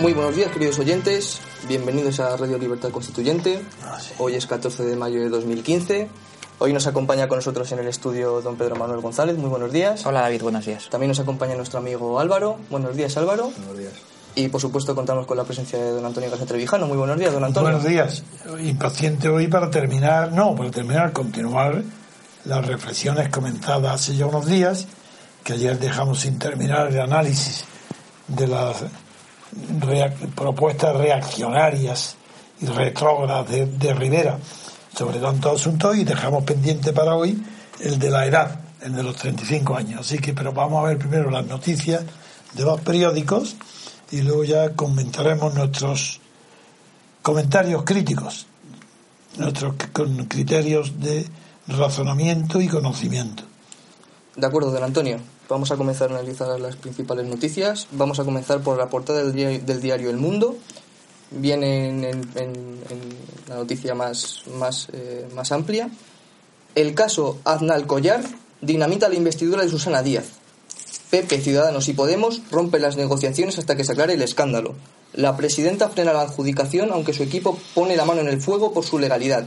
Muy buenos días, queridos oyentes. Bienvenidos a Radio Libertad Constituyente. Hoy es 14 de mayo de 2015. Hoy nos acompaña con nosotros en el estudio don Pedro Manuel González. Muy buenos días. Hola David, buenos días. También nos acompaña nuestro amigo Álvaro. Buenos días, Álvaro. Buenos días. Y por supuesto contamos con la presencia de don Antonio García Trevijano. Muy buenos días, don Antonio. Buenos días. Impaciente hoy para terminar, no, para terminar, continuar las reflexiones comentadas hace ya unos días, que ayer dejamos sin terminar el análisis de las propuestas reaccionarias y retrógradas de, de Rivera sobre tantos asuntos y dejamos pendiente para hoy el de la edad, el de los 35 años. Así que, pero vamos a ver primero las noticias de los periódicos y luego ya comentaremos nuestros comentarios críticos, nuestros con criterios de razonamiento y conocimiento. De acuerdo, don Antonio. Vamos a comenzar a analizar las principales noticias. Vamos a comenzar por la portada del diario, El Mundo. Viene en, en- en- en la noticia más, más, eh, más amplia. El caso Aznal Collar dinamita la investidura de Susana Díaz. PP, Ciudadanos y Podemos rompen las negociaciones hasta que se aclare el escándalo. La presidenta frena la adjudicación, aunque su equipo pone la mano en el fuego por su legalidad.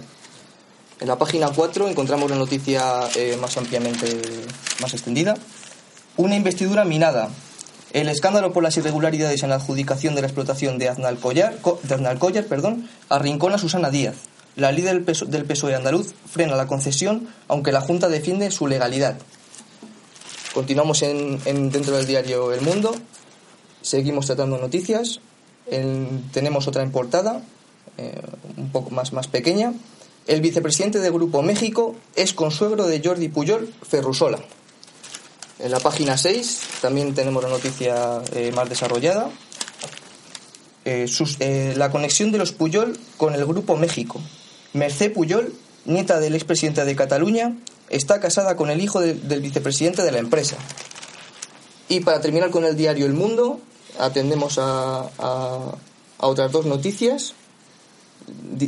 En la página 4 encontramos la noticia eh, más ampliamente más extendida. Una investidura minada. El escándalo por las irregularidades en la adjudicación de la explotación de Aznal Collar, perdón, arrincona a Susana Díaz. La líder del del PSOE andaluz frena la concesión, aunque la Junta defiende su legalidad. Continuamos en, en- dentro del diario El Mundo. Seguimos tratando noticias. En- tenemos otra en portada, eh, un poco más, más pequeña. El vicepresidente del Grupo México es consuegro de Jordi Puyol Ferrusola. En la página 6 también tenemos la noticia eh, más desarrollada. Eh, eh, la conexión de los Puyol con el Grupo México. Mercé Puyol, nieta del expresidente de Cataluña, está casada con el hijo de- del vicepresidente de la empresa. Y para terminar con el diario El Mundo, atendemos a, a- otras dos noticias.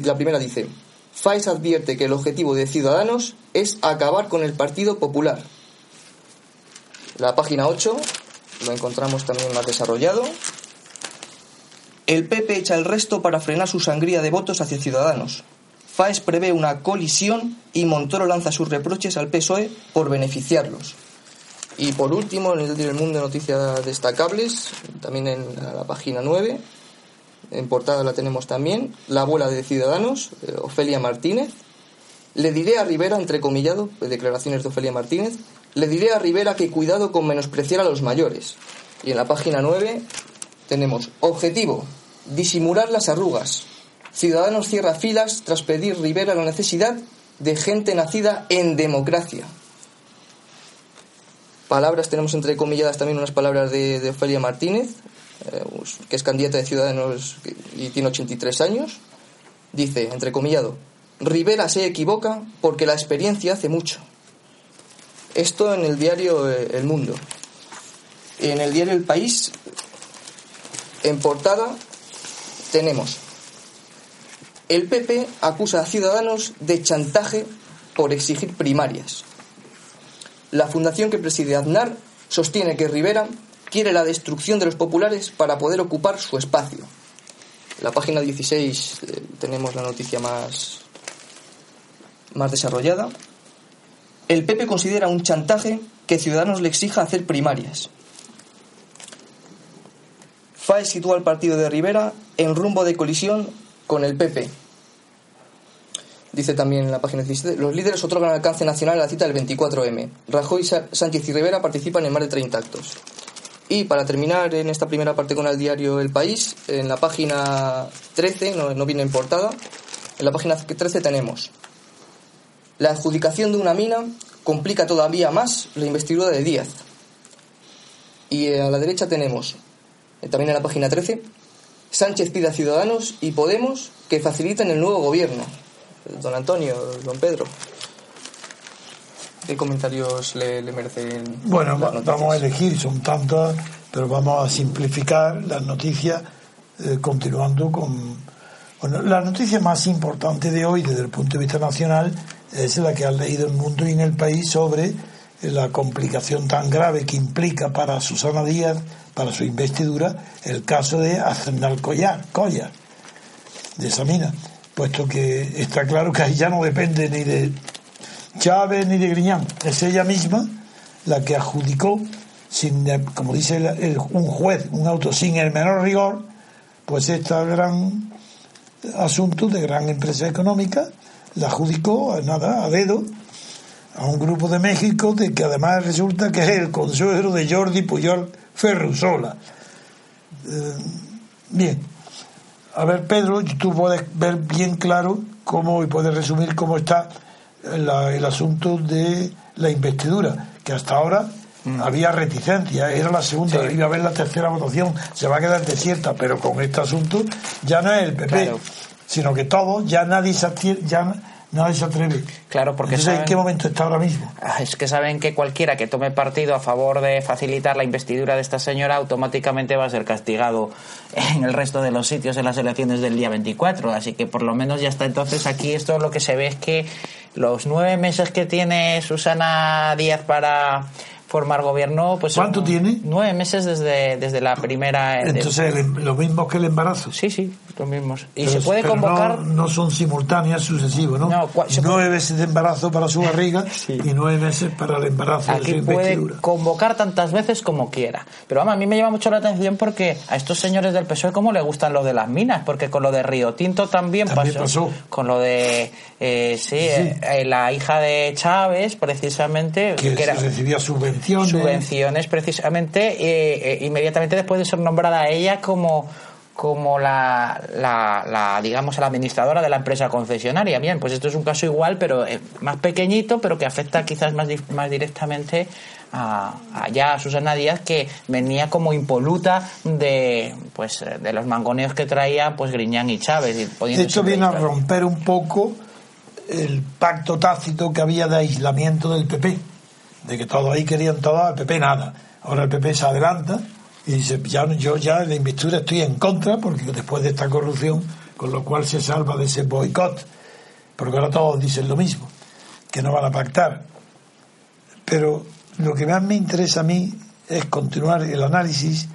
La primera dice, FAES advierte que el objetivo de Ciudadanos es acabar con el Partido Popular. La página 8 lo encontramos también más desarrollado. El PP echa el resto para frenar su sangría de votos hacia Ciudadanos. FAES prevé una colisión y Montoro lanza sus reproches al PSOE por beneficiarlos. Y por último, en el diario El Mundo, noticias destacables, también en la página 9, en portada la tenemos también, la abuela de Ciudadanos, eh, Ofelia Martínez. Le diré a Rivera, entrecomillado, declaraciones de Ofelia Martínez, le diré a Rivera que cuidado con menospreciar a los mayores. Y en la página 9 tenemos objetivo, disimular las arrugas. Ciudadanos cierra filas tras pedir Rivera la necesidad de gente nacida en democracia. Palabras, tenemos entrecomilladas también unas palabras de, de Ofelia Martínez, eh, que es candidata de Ciudadanos y tiene 83 años. Dice, entrecomillado, Rivera se equivoca porque la experiencia hace mucho. Esto en el diario eh, El Mundo. En el diario El País, en portada, tenemos el PP acusa a Ciudadanos de chantaje por exigir primarias. La fundación que preside Aznar sostiene que Rivera quiere la destrucción de los populares para poder ocupar su espacio. la página 16 eh, tenemos la noticia más, más desarrollada. El PP considera un chantaje que Ciudadanos le exija hacer primarias. FAE sitúa al partido de Rivera en rumbo de colisión con el PP. Dice también en la página 17, los líderes otorgan alcance nacional a la cita del 24M. Rajoy, Sánchez y Rivera participan en más de 30 actos. Y para terminar en esta primera parte con el diario El País, en la página 13, no, no viene en portada, en la página 13 tenemos la adjudicación de una mina complica todavía más la investidura de Díaz. Y a la derecha tenemos, eh, también en la página 13, Sánchez pide a Ciudadanos y Podemos que faciliten el nuevo gobierno. Don Antonio, don Pedro. ¿Qué comentarios le, merecen? Bueno, vamos a elegir, son tantas, pero vamos a simplificar las noticias eh, continuando con... Bueno, la noticia más importante de hoy desde el punto de vista nacional es la que ha leído el mundo y en el país sobre la complicación tan grave que implica para Susana Díaz, para su investidura, el caso de Hacendal Collar, Collar, de esa mina, puesto que está claro que ahí ya no depende ni de Chávez ni de Griñán, es ella misma la que adjudicó, sin, como dice un juez, un auto sin el menor rigor, pues este gran asunto de gran empresa económica la adjudicó, nada, a dedo, a un grupo de México, de que además resulta que es el consuelo de Jordi Puyol Ferrusola. Eh, bien, a ver, Pedro, tú puedes ver bien claro cómo, y puedes resumir cómo está el asunto de la investidura, que hasta ahora mm. había reticencia, era la segunda, iba a haber la tercera votación, se va a quedar desierta, pero con este asunto ya no es el PP sino que todo, ya nadie se, ya nadie se atreve. Claro, porque ¿en qué momento está ahora mismo? Ah, es que saben que cualquiera que tome partido a favor de facilitar la investidura de esta señora automáticamente va a ser castigado en el resto de los sitios en las elecciones del día 24. Así que por lo menos ya está. Entonces aquí esto lo que se ve es que los nueve meses que tiene Susana Díaz para formar gobierno, pues... ¿Cuánto tiene? Nueve meses desde, desde la primera... Entonces, lo mismo que el embarazo. Sí, sí, los mismos. Y se puede convocar... No, son simultáneas, sucesivos, ¿no? no nueve meses de embarazo para su barriga y nueve meses para el embarazo Aquí de su puede convocar tantas veces como quiera. Pero vamos, a mí me llama mucho la atención porque a estos señores del PSOE cómo le gustan lo de las minas, porque con lo de Río Tinto también, pasó, Con lo de, eh, sí, eh, la hija de Chávez, precisamente... Que, que recibía subvenciones subvenciones. precisamente, eh, eh, inmediatamente después de ser nombrada ella como como la, la, digamos la administradora de la empresa concesionaria. Bien, pues esto es un caso igual, pero eh, más pequeñito, pero que afecta quizás más, más directamente a, a, a Susana Díaz, que venía como impoluta de pues de los mangoneos que traía pues Griñán y Chávez. Esto viene a romper un poco el pacto tácito que había de aislamiento del PP de que todos ahí querían todo, el PP nada. Ahora el PP se adelanta y dice, ya, yo ya de investidura estoy en contra, porque después de esta corrupción, con lo cual se salva de ese boicot, porque ahora todos dicen lo mismo, que no van a pactar. Pero lo que más me interesa a mí es continuar el análisis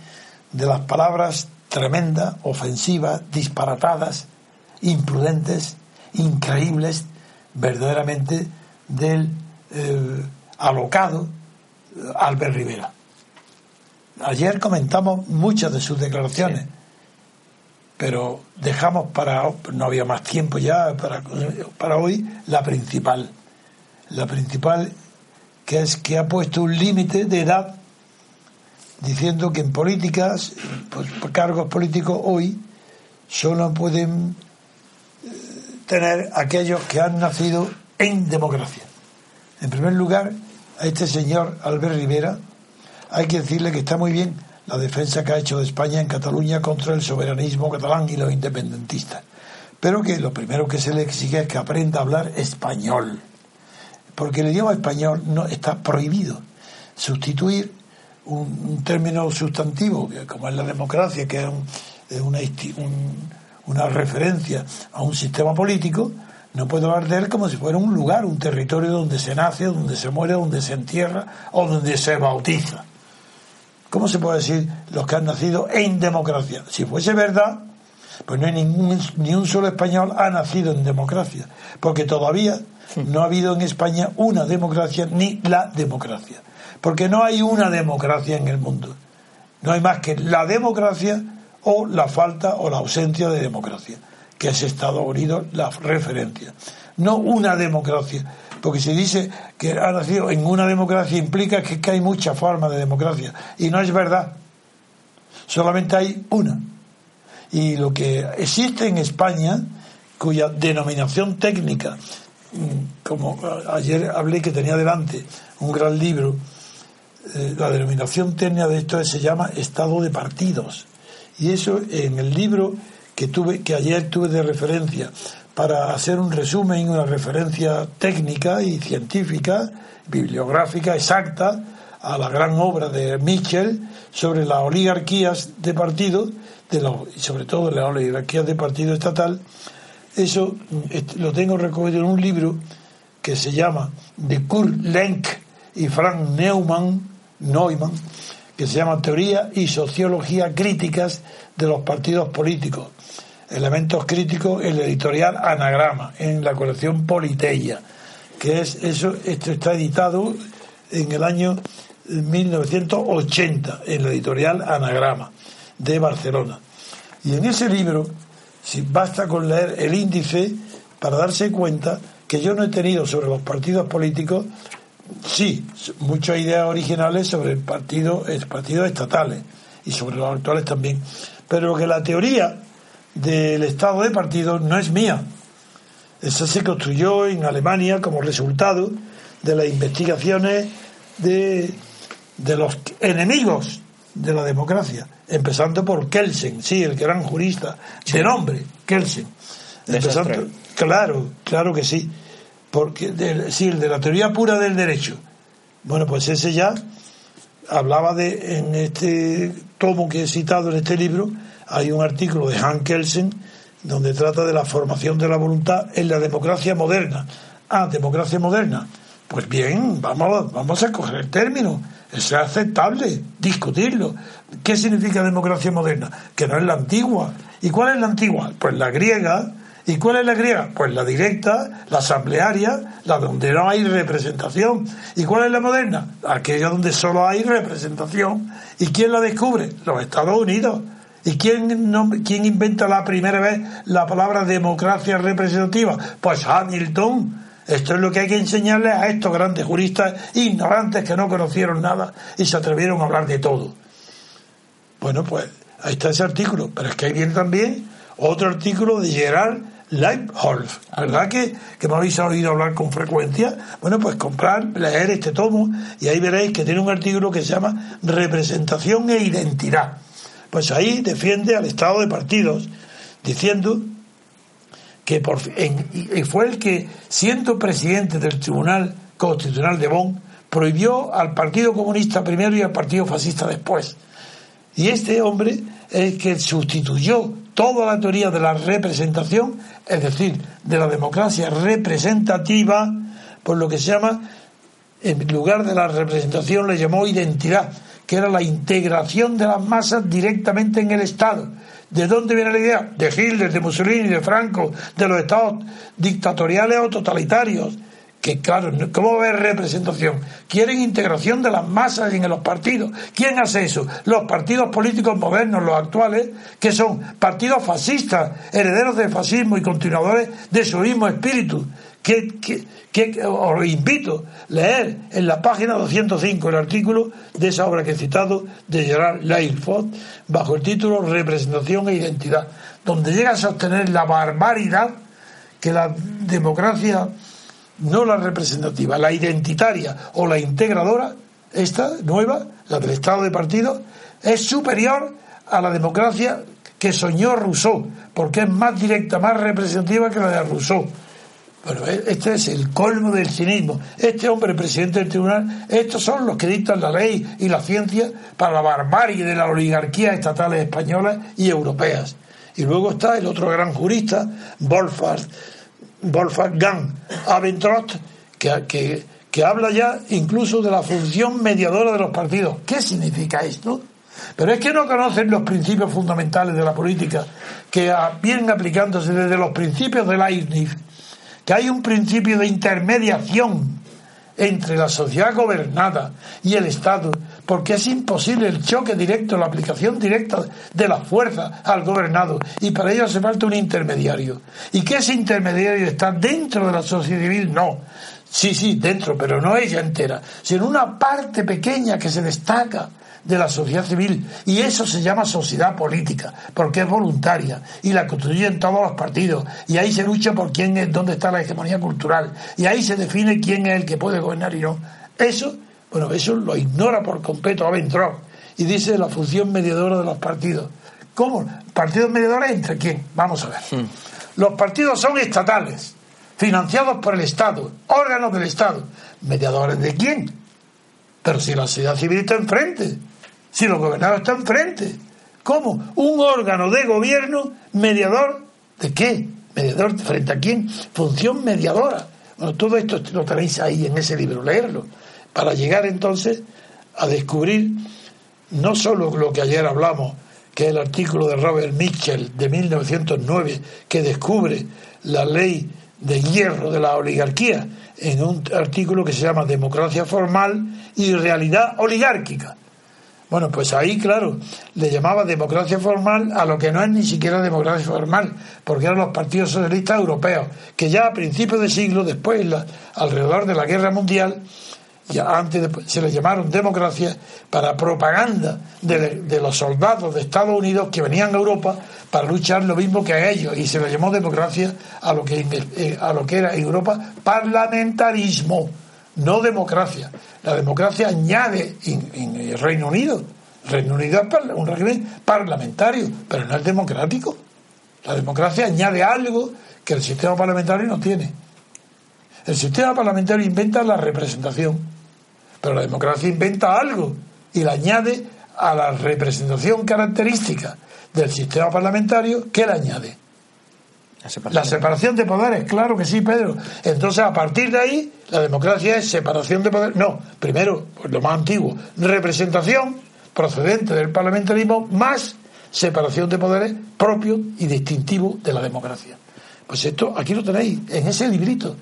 de las palabras tremendas, ofensivas, disparatadas, imprudentes, increíbles, verdaderamente del eh, alocado Albert Rivera. Ayer comentamos muchas de sus declaraciones, pero dejamos para, no había más tiempo ya para, para hoy, la principal. La principal que es que ha puesto un límite de edad diciendo que en políticas, pues cargos políticos hoy, solo pueden eh, tener aquellos que han nacido en democracia. En primer lugar, a este señor Albert Rivera hay que decirle que está muy bien la defensa que ha hecho de España en Cataluña contra el soberanismo catalán y los independentistas. Pero que lo primero que se le exige es que aprenda a hablar español. Porque el idioma español no está prohibido. Sustituir un, término sustantivo, como es la democracia, que es, una, una referencia a un sistema político, no puedo hablar de él como si fuera un lugar, un territorio donde se nace, donde se muere, donde se entierra o donde se bautiza. ¿Cómo se puede decir los que han nacido en democracia? Si fuese verdad, Pues no hay ningún, ni un solo español ha nacido en democracia, porque todavía no ha habido en España una democracia ni la democracia, porque no hay una democracia en el mundo. No hay más que la democracia o la falta o la ausencia de democracia, que es Estados Unidos la referencia. No una democracia, porque si dice que ha nacido en una democracia implica que, que hay muchas formas de democracia, y no es verdad. Solamente hay una. Y lo que existe en España, cuya denominación técnica, mm, como ayer hablé que tenía delante un gran libro, eh, la denominación técnica de esto se llama estado de partidos. Y eso en el libro que ayer tuve de referencia para hacer un resumen, una referencia técnica y científica, bibliográfica exacta a la gran obra de Mitchell sobre las oligarquías de partido, de sobre todo las oligarquías de partido estatal, eso lo tengo recogido en un libro que se llama de Kurt Lenk y Frank Neumann, Neumann, que se llama Teoría y Sociología Críticas de los Partidos Políticos. Elementos críticos en la editorial Anagrama, en la colección Politeia, que es eso, esto está editado en el año 1980, en la editorial Anagrama de Barcelona. Y en ese libro, basta con leer el índice para darse cuenta que yo no he tenido sobre los partidos políticos sí, muchas ideas originales sobre el partido, partidos estatales y sobre los actuales también. Pero que la teoría del estado de partidos no es mía. Esa se construyó en Alemania como resultado de las investigaciones de, de los enemigos de la democracia, empezando por Kelsen, sí, el gran jurista de nombre, Kelsen. Empezando, claro, claro que sí porque de, sí, el de la teoría pura del derecho. Bueno, pues ese ya hablaba de, en este tomo que he citado en este libro, hay un artículo de Hans Kelsen donde trata de la formación de la voluntad en la democracia moderna. Ah, democracia moderna. Pues bien, vamos, vamos a coger el término. Es aceptable discutirlo. ¿Qué significa democracia moderna? Que no es la antigua. ¿Y cuál es la antigua? Pues la griega, ¿Y cuál es la griega? Pues la directa, la asamblearia, la donde no hay representación. ¿Y cuál es la moderna? Aquella donde solo hay representación. ¿Y quién la descubre? Los Estados Unidos. ¿Y quién, no, quién inventa la primera vez la palabra democracia representativa? Pues Hamilton. Esto es lo que hay que enseñarles a estos grandes juristas ignorantes que no conocieron nada y se atrevieron a hablar de todo. Bueno, pues ahí está ese artículo. Pero es que hay bien también otro artículo de Gerard Leibholz, ¿verdad que, que me habéis oído hablar con frecuencia? Bueno, pues comprar, leer este tomo y ahí veréis que tiene un artículo que se llama Representación e Identidad. Pues ahí defiende al Estado de partidos, diciendo que por, fue el que, siendo presidente del Tribunal Constitucional de Bonn, prohibió al Partido Comunista primero y al Partido Fascista después. Y este hombre es el que sustituyó toda la teoría de la representación, es decir, de la democracia representativa, por lo que se llama, en lugar de la representación le llamó identidad, que era la integración de las masas directamente en el Estado. ¿De dónde viene la idea? De Hitler, de Mussolini, de Franco, de los estados dictatoriales o totalitarios que claro, ¿cómo va a haber representación? Quieren integración de las masas en los partidos. ¿Quién hace eso? Los partidos políticos modernos, los actuales, que son partidos fascistas, herederos del fascismo y continuadores de su mismo espíritu. Que, que, os invito a leer en la página 205 el artículo de esa obra que he citado de Gerard Leirford bajo el título Representación e Identidad, donde llega a sostener la barbaridad que la democracia no la representativa, la identitaria o la integradora, esta nueva, la del Estado de partido, es superior a la democracia que soñó Rousseau, porque es más directa, más representativa que la de Rousseau. Bueno, e-, este es el colmo del cinismo. Este hombre, presidente del tribunal, estos son los que dictan la ley y la ciencia para la barbarie de la oligarquía estatales españolas y europeas. Y luego está el otro gran jurista, Wolfgang Wolfgang Abendroth, que, que, habla ya incluso de la función mediadora de los partidos. ¿Qué significa esto? Pero es que no conocen los principios fundamentales de la política que vienen aplicándose desde los principios de Leibniz, que hay un principio de intermediación entre la sociedad gobernada y el Estado, porque es imposible el choque directo, la aplicación directa de la fuerza al gobernado, y para ello hace falta un intermediario. ¿Y que ese intermediario está dentro de la sociedad civil? No. Sí, sí, dentro, pero no ella entera, sino una parte pequeña que se destaca de la sociedad civil. Y eso se llama sociedad política porque es voluntaria y la constituyen todos los partidos. Y ahí se lucha por quién es dónde está la hegemonía cultural. Y ahí se define quién es el que puede gobernar y no. Eso bueno eso lo ignora por completo Aventrop y dice la función mediadora de los partidos. ¿cómo? partidos mediadores entre quién vamos a ver. Hmm. los partidos son estatales financiados por el Estado órganos del Estado. Mediadores de quién pero si la sociedad civil está enfrente, si los gobernados están enfrente, ¿cómo? Un órgano de gobierno mediador de qué? ¿Mediador frente a quién? Función mediadora. Bueno, todo esto lo tenéis ahí en ese libro, leerlo, para llegar entonces a descubrir no solo lo que ayer hablamos, que es el artículo de Robert Mitchell de 1909, que descubre la ley de hierro de la oligarquía, en un artículo que se llama Democracia Formal y Realidad Oligárquica. Bueno, pues ahí, claro, le llamaba democracia formal a lo que no es ni siquiera democracia formal, porque eran los partidos socialistas europeos, que ya a principios de siglo, después, alrededor de la guerra mundial, antes se les llamaron democracias para propaganda de, los soldados de Estados Unidos que venían a Europa para luchar lo mismo que a ellos y se les llamó democracia a lo que eh, a lo que era en Europa parlamentarismo no democracia. La democracia añade en, el Reino Unido. Reino Unido es un régimen parlamentario pero no es democrático. La democracia añade algo que el sistema parlamentario no tiene. El sistema parlamentario inventa la representación pero la democracia inventa algo y le añade a la representación característica del sistema parlamentario, ¿qué le añade? La separación. de poderes, claro que sí, Pedro. Entonces, a partir de ahí, la democracia es separación de poderes. No, primero, pues lo más antiguo, representación procedente del parlamentarismo más separación de poderes propio y distintivo de la democracia. Pues esto, aquí lo tenéis, en ese librito.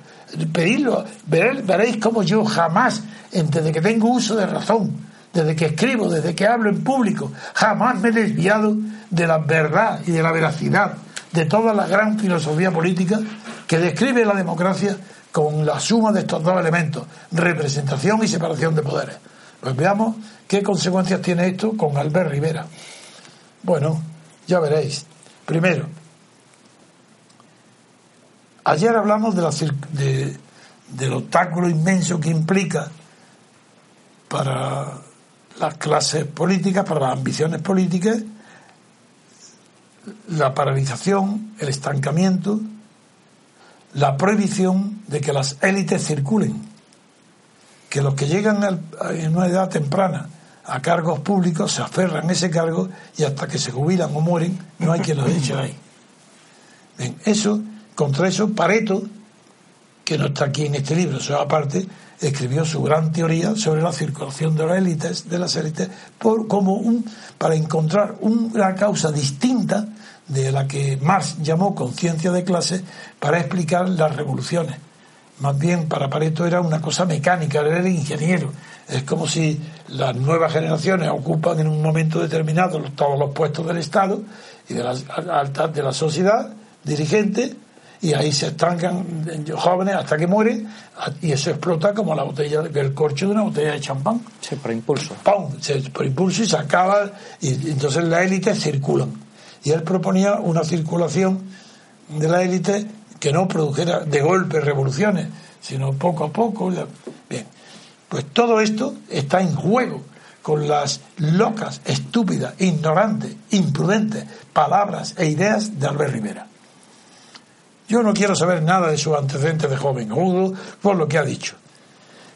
Pedidlo, veréis, veréis cómo yo jamás desde que tengo uso de razón, desde que escribo, desde que hablo en público, jamás me he desviado de la verdad y de la veracidad de toda la gran filosofía política que describe la democracia con la suma de estos dos elementos, representación y separación de poderes. Pues veamos qué consecuencias tiene esto con Albert Rivera. Bueno, ya veréis. Primero, ayer hablamos de la, de, del obstáculo inmenso que implica para las clases políticas, para las ambiciones políticas, la paralización, el estancamiento, la prohibición de que las élites circulen, que los que llegan en una edad temprana a cargos públicos se aferran a ese cargo y hasta que se jubilan o mueren no hay quien los eche ahí. eso, contra eso, Pareto, que no está aquí en este libro, eso aparte, escribió su gran teoría sobre la circulación de las élites, de las élites, por, como un, para encontrar una causa distinta de la que Marx llamó conciencia de clase para explicar las revoluciones. Más bien para Pareto era una cosa mecánica, él era ingeniero. Es como si las nuevas generaciones ocupan en un momento determinado todos los puestos del Estado y de altas de la sociedad dirigente y ahí se estancan jóvenes hasta que mueren y eso explota como la botella el corcho de una botella de champán. Sí, por impulso. Por impulso y se acaba y entonces las élites circulan y él proponía una circulación de la élite que no produjera de golpe revoluciones sino poco a poco bien. Pues todo esto está en juego con las locas, estúpidas, ignorantes, imprudentes palabras e ideas de Albert Rivera yo no quiero saber nada de sus antecedentes de joven, por lo que ha dicho.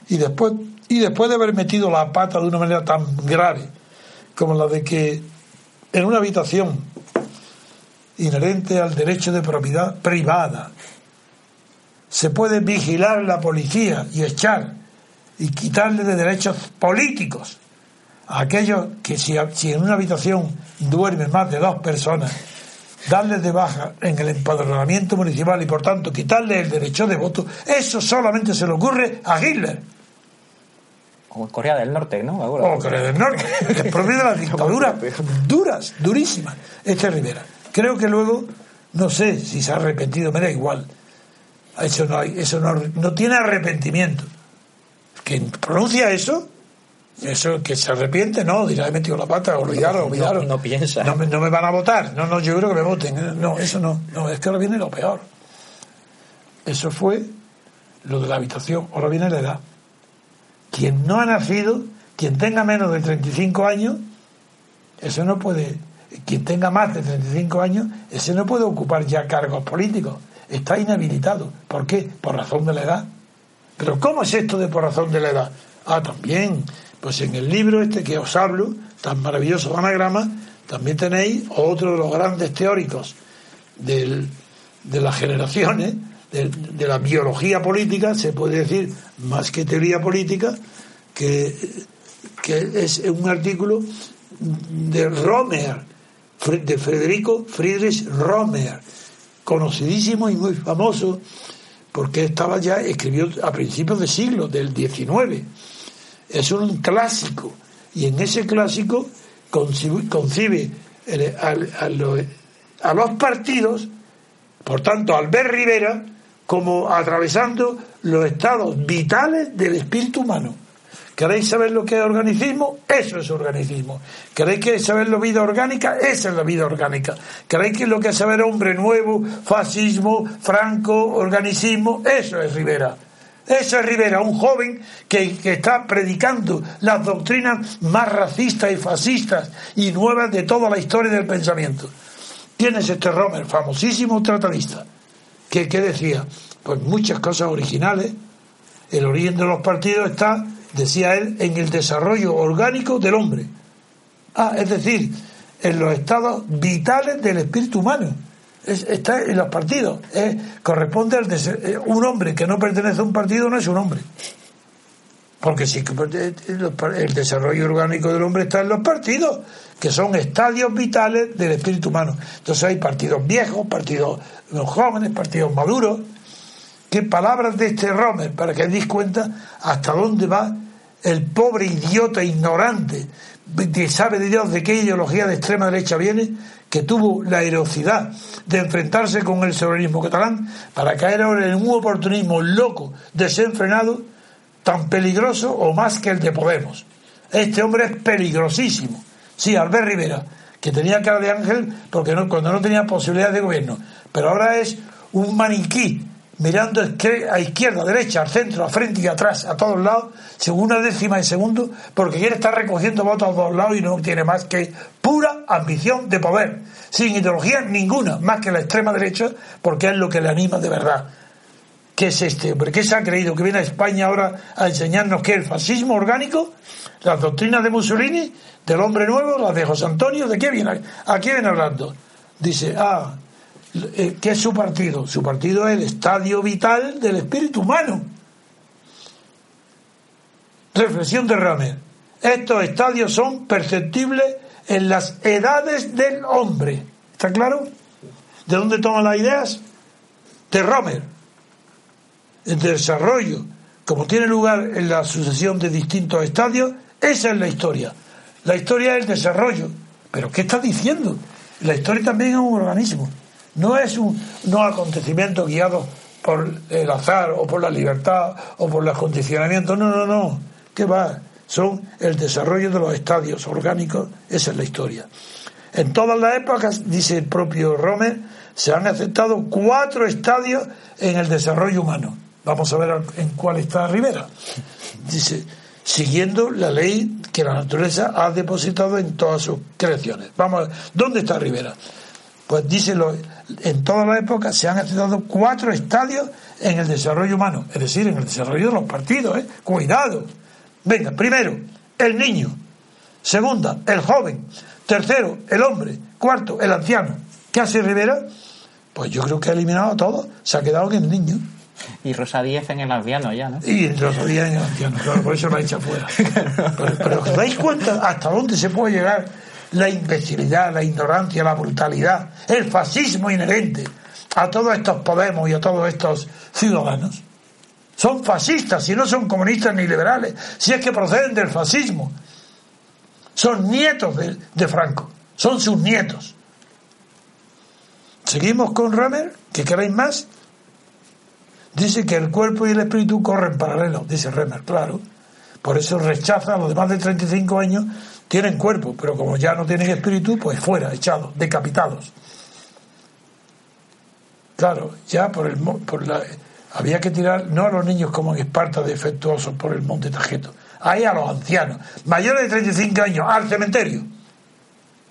Y después, y después de haber metido la pata de una manera tan grave como la de que en una habitación inherente al derecho de propiedad privada se puede vigilar la policía y echar y quitarle de derechos políticos a aquellos que si en una habitación duermen más de dos personas, darles de baja en el empadronamiento municipal y por tanto quitarles el derecho de voto, eso solamente se le ocurre a Hitler. O Corea del Norte, ¿no? O Corea del Norte, que es propio de las dictaduras duras, durísimas. Este es Rivera. Creo que luego, no sé si se ha arrepentido, me da igual. Eso no, hay, eso no, no tiene arrepentimiento. Quien pronuncia eso, eso que se arrepiente, no, dirá, he metido la pata, olvidaron, olvidaron. No, piensa. No, me- no me van a votar. No, no, yo creo que me voten. No, eso no. No, es que ahora viene lo peor. Eso fue lo de la habitación. Ahora viene la edad. Quien no ha nacido, quien tenga menos de 35 años, eso no puede. Quien tenga más de 35 años, ese no puede ocupar ya cargos políticos. Está inhabilitado. ¿Por qué? Por razón de la edad. Pero ¿cómo es esto de por razón de la edad? Ah, también. Pues en el libro este que os hablo, tan maravilloso anagrama, también tenéis otro de los grandes teóricos de las generaciones, de, la biología política, se puede decir, más que teoría política, que, es un artículo de Romer, de Federico Friedrich Romer, conocidísimo y muy famoso, porque estaba ya, escribió a principios de siglo, del XIX. Es un clásico, y en ese clásico concibe, al- a, lo- a los partidos, por tanto, Albert Rivera, como atravesando los estados vitales del espíritu humano. ¿Queréis saber lo que es organicismo? Eso es organicismo. ¿Queréis que saber la vida orgánica? Esa es la vida orgánica. ¿Queréis que lo que es saber hombre nuevo, fascismo, franco, organicismo? Eso es Rivera. Eso es Rivera, un joven que, que está predicando las doctrinas más racistas y fascistas y nuevas de toda la historia del pensamiento. ¿Quién es este Romer? Famosísimo tratadista. ¿Qué, qué decía? Pues muchas cosas originales. El origen de los partidos está, decía él, en el desarrollo orgánico del hombre. Ah, es decir, en los estados vitales del espíritu humano. Es- está en los partidos. Es- corresponde al dese- eh, un hombre que no pertenece a un partido no es un hombre. Porque sí que eh, par- el desarrollo orgánico del hombre está en los partidos, que son estadios vitales del espíritu humano. Entonces hay partidos viejos, partidos jóvenes, partidos maduros. Qué palabras de este Romer, para que deis cuenta hasta dónde va el pobre idiota ignorante, que sabe de Dios de qué ideología de extrema derecha viene, que tuvo la heroicidad de enfrentarse con el soberanismo catalán para caer ahora en un oportunismo loco, desenfrenado, tan peligroso o más que el de Podemos. Este hombre es peligrosísimo. Sí, Albert Rivera, que tenía cara de ángel porque no, cuando no tenía posibilidad de gobierno, pero ahora es un maniquí mirando a izquierda, a derecha, al centro, a frente y atrás, a todos lados, según una décima de segundo, porque quiere estar recogiendo votos a todos lados y no tiene más que pura ambición de poder, sin ideología ninguna, más que la extrema derecha, porque es lo que le anima de verdad. ¿Qué es este hombre? ¿Qué se ha creído? ¿Que viene a España ahora a enseñarnos qué? ¿El fascismo orgánico? ¿Las doctrinas de Mussolini? ¿Del hombre nuevo? ¿Las de José Antonio? ¿De qué viene? ¿A qué viene hablando? Dice, ah, eh, ¿qué es su partido? Su partido es el estadio vital del espíritu humano. Reflexión de Ramer. Estos estadios son perceptibles en las edades del hombre. ¿Está claro? ¿De dónde toman las ideas? De Romer el desarrollo, como tiene lugar en la sucesión de distintos estadios, esa es la historia. La historia es el desarrollo. ¿Pero qué está diciendo? La historia también es un organismo. No es un no acontecimiento guiado por el azar o por la libertad o por los condicionamientos. No, no, no. ¿Qué va? Son el desarrollo de los estadios orgánicos. Esa es la historia. En todas las épocas, dice el propio Romer, se han aceptado cuatro estadios en el desarrollo humano. Vamos a ver en cuál está Rivera. Dice, siguiendo la ley que la naturaleza ha depositado en todas sus creaciones. Vamos a ver, ¿dónde está Rivera? Pues dice, en todas las épocas se han aceptado cuatro estadios en el desarrollo humano, es decir, en el desarrollo de los partidos. ¿eh? Cuidado. Venga, primero, el niño. Segunda, el joven. Tercero, el hombre. Cuarto, el anciano. ¿Qué hace Rivera? Pues yo creo que ha eliminado a todos. Se ha quedado en el niño. Y Rosa Díez en el anciano ya, ¿no? Y Rosa Díez en el anciano, claro, por eso la echa fuera. Pero, pero ¿os dais cuenta hasta dónde se puede llegar la imbecilidad, la ignorancia, la brutalidad, el fascismo inherente a todos estos Podemos y a todos estos ciudadanos? Son fascistas, si no son comunistas ni liberales, si es que proceden del fascismo. Son nietos de, Franco, son sus nietos. Seguimos con Ramer, ¿qué queréis más? Dice que el cuerpo y el espíritu corren paralelo, dice Remer, claro. Por eso rechaza a los demás de 35 años, tienen cuerpo, pero como ya no tienen espíritu, pues fuera, echados, decapitados. Claro, ya por el por la había que tirar no a los niños como en Esparta defectuosos por el monte Tajeto, ahí a los ancianos, mayores de 35 años, al cementerio.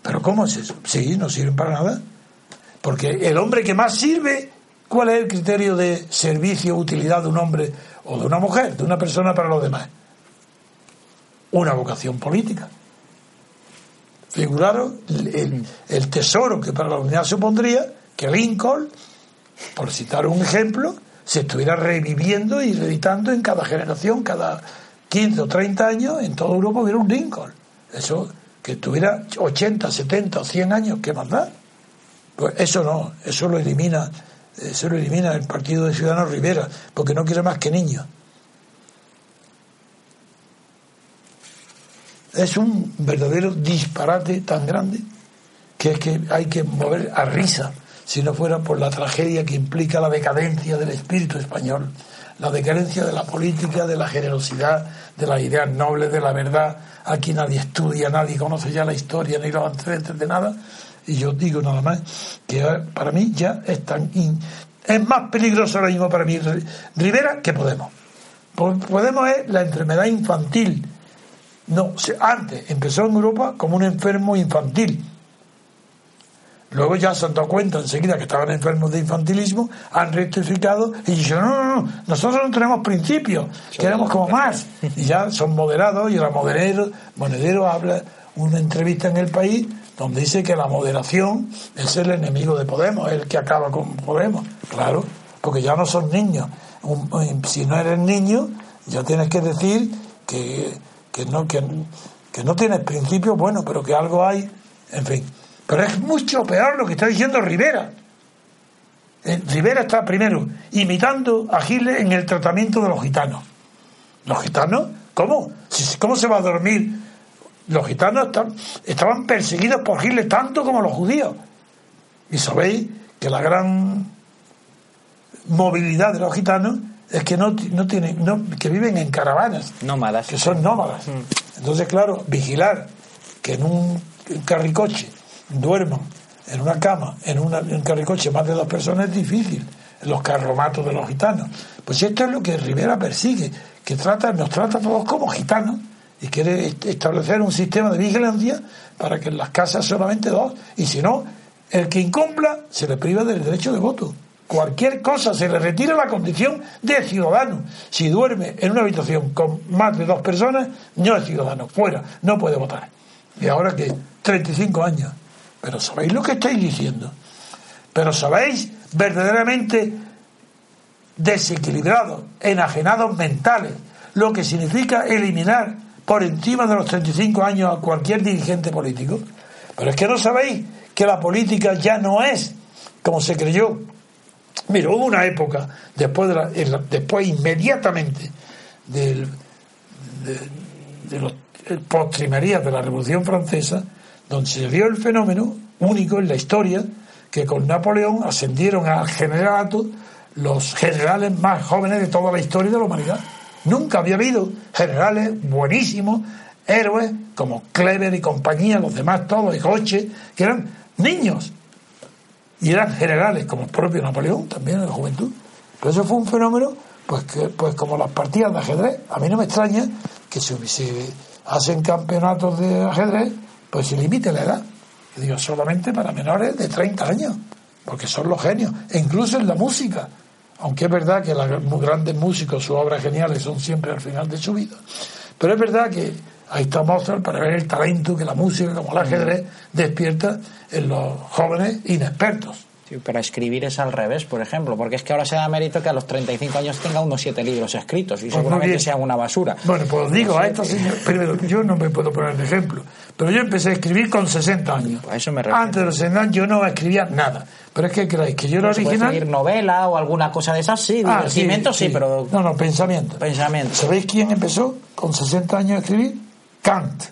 Pero ¿cómo es eso? Sí, no sirven para nada. Porque el hombre que más sirve, ¿cuál es el criterio de servicio, utilidad de un hombre o de una mujer, de una persona para los demás? Una vocación política. Figuraros el, el tesoro que para la unidad supondría que Lincoln, por citar un ejemplo, se estuviera reviviendo y reeditando en cada generación, cada 15 o 30 años, en toda Europa hubiera un Lincoln. Eso, que tuviera 80, 70 o 100 años, ¿qué más da? Pues eso no, eso lo elimina, eso lo elimina el Partido de Ciudadanos Rivera, porque no quiere más que niños. Es un verdadero disparate tan grande que es que hay que mover a risa si no fuera por la tragedia que implica la decadencia del espíritu español, la decadencia de la política, de la generosidad, de las ideas nobles, de la verdad. Aquí nadie estudia, nadie conoce ya la historia ni los antecedentes de nada. Y yo digo nada más que para mí ya es tan. es más peligroso ahora mismo para mí Rivera que Podemos. Podemos es la enfermedad infantil. No, antes empezó en Europa como un enfermo infantil Luego ya se han dado cuenta enseguida que estaban enfermos de infantilismo, han rectificado y dijeron, no, no, no, nosotros no tenemos principios, queremos como más. Y ya son moderados y la Monedero, Monedero habla una entrevista en el país donde dice que la moderación es el enemigo de Podemos, el que acaba con Podemos. Claro, porque ya no son niños. si no eres niño, ya tienes que decir que, que no, que, que no tienes principios, bueno, pero que algo hay, en fin. Pero es mucho peor lo que está diciendo Rivera. Eh, Rivera está primero imitando a Giles en el tratamiento de los gitanos. ¿Los gitanos? ¿Cómo? ¿Cómo se va a dormir? Los gitanos estaban perseguidos por Giles tanto como los judíos. Y sabéis que la gran movilidad de los gitanos es que no, tienen, que viven en caravanas. Nómadas. Que son nómadas. Mm. Entonces, claro, vigilar que en un carricoche duerman en una cama, en, un carricoche más de dos personas es difícil, los carromatos de los gitanos. Pues esto es lo que Rivera persigue, que trata, nos trata a todos como gitanos y quiere establecer un sistema de vigilancia para que en las casas solamente dos, y si no, el que incumpla se le priva del derecho de voto. Cualquier cosa se le retira la condición de ciudadano. Si duerme en una habitación con más de dos personas, no es ciudadano, fuera, no puede votar. Y ahora que 35 años pero ¿sabéis lo que estáis diciendo? Pero ¿sabéis verdaderamente desequilibrados, enajenados mentales, lo que significa eliminar por encima de los 35 años a cualquier dirigente político? Pero es que no sabéis que la política ya no es como se creyó. Mira, hubo una época, después, de la, después inmediatamente del, de, de los postrimerías de la Revolución Francesa, donde se dio el fenómeno único en la historia que con Napoleón ascendieron al generalato los generales más jóvenes de toda la historia de la humanidad. Nunca había habido generales buenísimos, héroes como Clever y compañía, los demás todos, y Coche, que eran niños. Y eran generales, como el propio Napoleón, también en la juventud. Pero eso fue un fenómeno, pues, pues como las partidas de ajedrez. A mí no me extraña que se, se hacen campeonatos de ajedrez pues se limite la edad. digo, solamente para menores de 30 años, porque son los genios, e incluso en la música. Aunque es verdad que los grandes músicos, sus obras geniales son siempre al final de su vida. Pero es verdad que ahí está Mozart para ver el talento que la música, como el ajedrez, despierta en los jóvenes inexpertos. Sí, pero escribir es al revés, por ejemplo, porque es que ahora se da mérito que a los 35 años tenga unos siete libros escritos y Pues seguramente sea una basura. Bueno, pues os digo No a sé, esta señora, primero, yo no me puedo poner de ejemplo, pero yo empecé a escribir con 60 años. A eso me refiero. Antes de los 60 años yo no escribía nada. Pero es que creéis que yo era ¿Se puede original. escribir novela o alguna cosa de esas? Sí, Ah, divertimento sí, pero No, no, pensamiento. pensamiento. ¿Sabéis quién empezó con 60 años a escribir? Kant.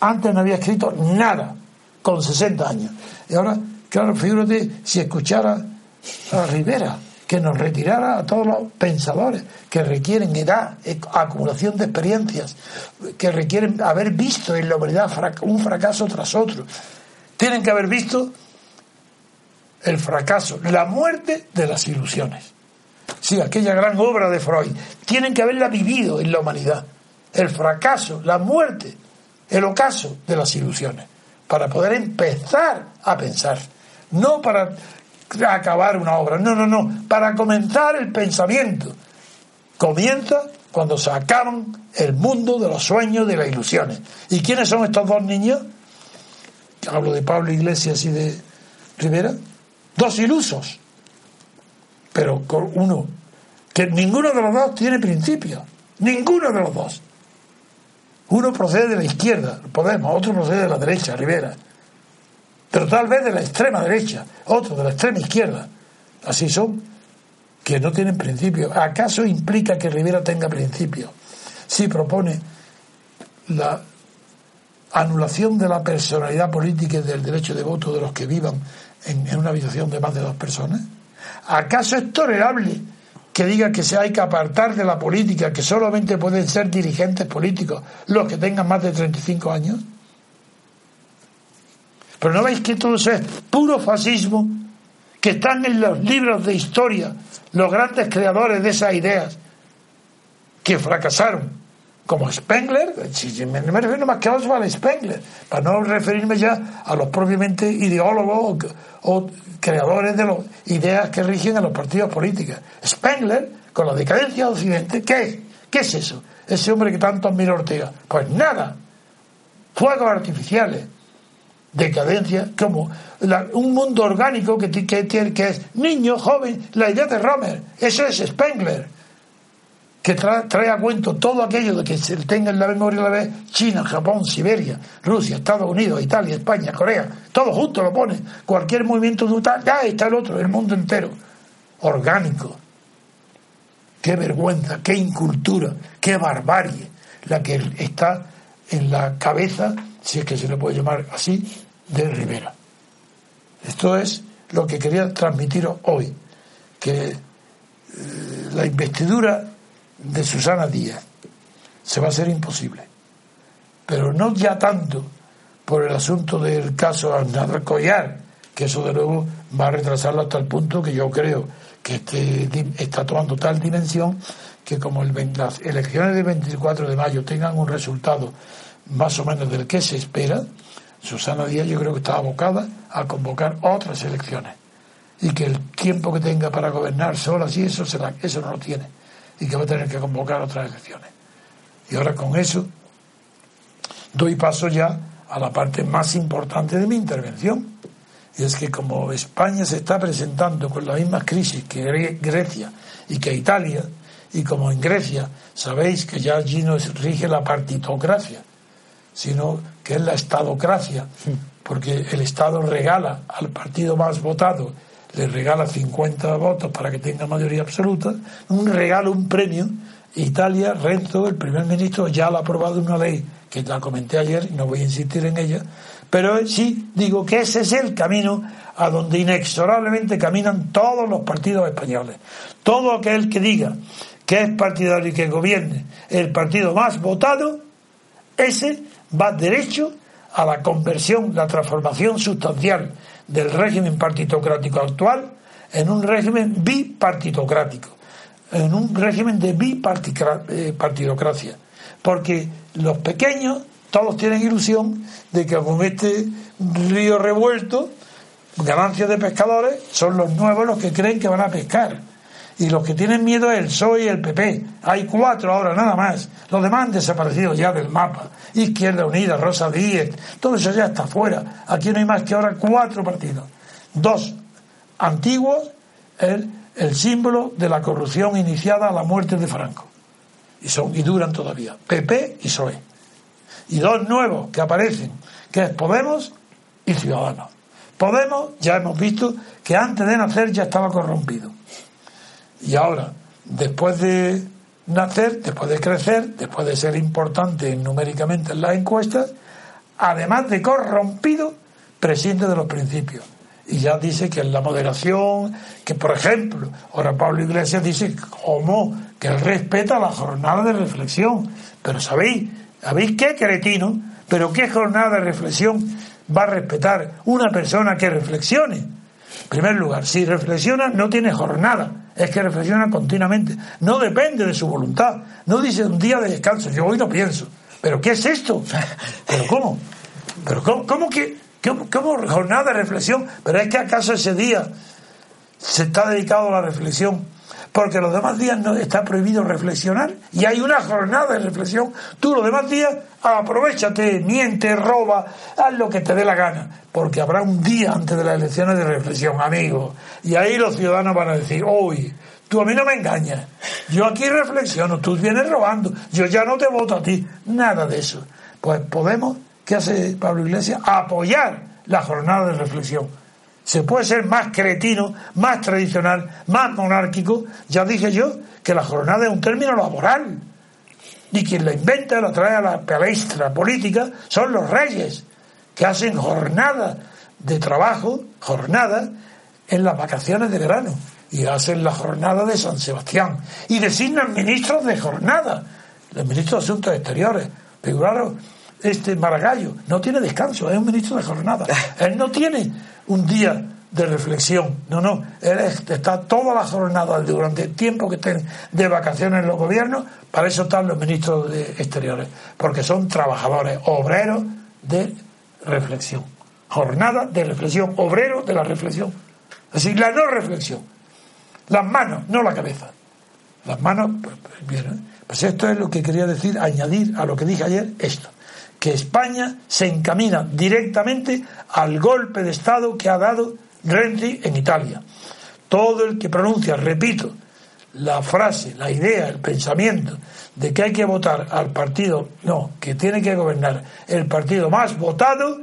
Antes no había escrito nada, con 60 años. Y ahora, claro, figúrate si escuchara a Rivera, que nos retirara a todos los pensadores que requieren edad, eh, acumulación de experiencias, que requieren haber visto en la humanidad un fracaso tras otro. Tienen que haber visto el fracaso, la muerte de las ilusiones. Sí, aquella gran obra de Freud. Tienen que haberla vivido en la humanidad. El fracaso, la muerte, el ocaso de las ilusiones. Para poder empezar a pensar. No para acabar una obra. No, no, no. Para comenzar el pensamiento. Comienza cuando se acaban el mundo de los sueños, de las ilusiones. ¿Y quiénes son estos dos niños? Hablo de Pablo Iglesias y de Rivera. Dos ilusos pero con uno que ninguno de los dos tiene principio, ninguno de los dos. Uno procede de la izquierda, Podemos, otro procede de la derecha, Rivera, pero tal vez de la extrema derecha, otro de la extrema izquierda. Así son, que no tienen principio. ¿Acaso implica que Rivera tenga principio? Si propone la anulación de la personalidad política y del derecho de voto de los que vivan en, en una habitación de más de dos personas? ¿Acaso es tolerable que diga que se hay que apartar de la política, que solamente pueden ser dirigentes políticos los que tengan más de 35 años? Pero no veis que todo eso es puro fascismo, que están en los libros de historia los grandes creadores de esas ideas que fracasaron, como Spengler, si me refiero más que a Oswald Spengler, para no referirme ya a los propiamente ideólogos o, o creadores de las ideas que rigen a los partidos políticos. Spengler, con la decadencia de Occidente, ¿qué es? ¿Qué es eso? Ese hombre que tanto admira Ortega. Pues nada, fuegos artificiales, decadencia, como la- un mundo orgánico que, que, que es niño, joven, la idea de Romer, eso es Spengler, que tra- trae a cuento todo aquello de que se tenga en la memoria la vez China, Japón, Siberia, Rusia, Estados Unidos, Italia, España, Corea, todo junto lo pone, cualquier movimiento de ya está el otro, el mundo entero, orgánico. Qué vergüenza, qué incultura, qué barbarie la que está en la cabeza, si es que se le puede llamar así, de Rivera. Esto es lo que quería transmitiros hoy, que eh, la investidura de Susana Díaz se va a hacer imposible. Pero no ya tanto por el asunto del caso Aznar Collar, que eso de luego va a retrasarlo hasta el punto que yo creo que este, está tomando tal dimensión que como el, las elecciones del 24 de mayo tengan un resultado más o menos del que se espera, Susana Díaz yo creo que está abocada a convocar otras elecciones. Y que el tiempo que tenga para gobernar sola así eso será, eso no lo tiene. Y que va a tener que convocar otras elecciones. Y ahora con eso doy paso ya a la parte más importante de mi intervención. Y es que como España se está presentando con la misma crisis que Gre- Grecia y que Italia y como en Grecia sabéis que ya allí no rige la partitocracia sino que es la estadocracia, porque el Estado regala al partido más votado, le regala 50 votos para que tenga mayoría absoluta, un regalo, un premio. Italia, Renzo, el primer ministro, ya lo ha aprobado una ley, que la comenté ayer y no voy a insistir en ella, pero sí digo que ese es el camino a donde inexorablemente caminan todos los partidos españoles. Todo aquel que diga que es partidario y que gobierne el partido más votado, ese va derecho a la conversión, la transformación sustancial del régimen partitocrático actual en un régimen bipartitocrático, en un régimen de bipartidocracia. Porque los pequeños, todos tienen ilusión de que con este río revuelto, ganancias de pescadores, son los nuevos los que creen que van a pescar. Y los que tienen miedo es el PSOE y el PP. Hay cuatro ahora, nada más. Los demás han desaparecido ya del mapa. Izquierda Unida, Rosa Díez, todo eso ya está fuera. Aquí no hay más que ahora cuatro partidos. Dos antiguos es el símbolo de la corrupción iniciada a la muerte de Franco. Y, son, y duran todavía. PP y PSOE. Y dos nuevos que aparecen, que es Podemos y Ciudadanos. Podemos, ya hemos visto que antes de nacer ya estaba corrompido. Y ahora, después de nacer, después de crecer, después de ser importante numéricamente en las encuestas, además de corrompido, prescinde de los principios. Y ya dice que en la moderación, que por ejemplo, ahora Pablo Iglesias dice como que él respeta la jornada de reflexión. Pero sabéis, ¿sabéis qué cretino? Pero qué jornada de reflexión va a respetar una persona que reflexione. En primer lugar, si reflexiona no tiene jornada, es que reflexiona continuamente. No depende de su voluntad. No dice un día de descanso, yo hoy no pienso. ¿Pero qué es esto? ¿Pero cómo? ¿Pero cómo, cómo que cómo jornada de reflexión? ¿Pero es que acaso ese día se está dedicado a la reflexión porque los demás días no está prohibido reflexionar y hay una jornada de reflexión. Tú los demás días aprovechate, miente, roba, haz lo que te dé la gana, porque habrá un día antes de las elecciones de reflexión, amigo. Y ahí los ciudadanos van a decir, hoy, tú a mí no me engañas, yo aquí reflexiono, tú vienes robando, yo ya no te voto a ti, nada de eso. Pues podemos, ¿qué hace Pablo Iglesias? Apoyar la jornada de reflexión se puede ser más cretino, más tradicional, más monárquico. Ya dije yo que la jornada es un término laboral. Y quien la inventa, la trae a la palestra política, son los reyes, que hacen jornada de trabajo, jornada, en las vacaciones de verano. Y hacen la jornada de San Sebastián. Y designan ministros de jornada. Los ministros de Asuntos Exteriores. Figuraros, este Maragallo no tiene descanso, es un ministro de jornada. Él no tiene un día de reflexión. No, no, él está toda la jornada durante el tiempo que estén de vacaciones en los gobiernos, para eso están los ministros de exteriores, porque son trabajadores, obreros de reflexión. Jornada de reflexión, obreros de la reflexión. Es decir, la no reflexión. Las manos, no la cabeza. Las manos, pues, pues bien, ¿eh? pues esto es lo que quería decir, añadir a lo que dije ayer, esto que España se encamina directamente al golpe de Estado que ha dado Renzi en Italia. Todo el que pronuncia, repito, la frase, la idea, el pensamiento de que hay que votar al partido, no, que tiene que gobernar el partido más votado,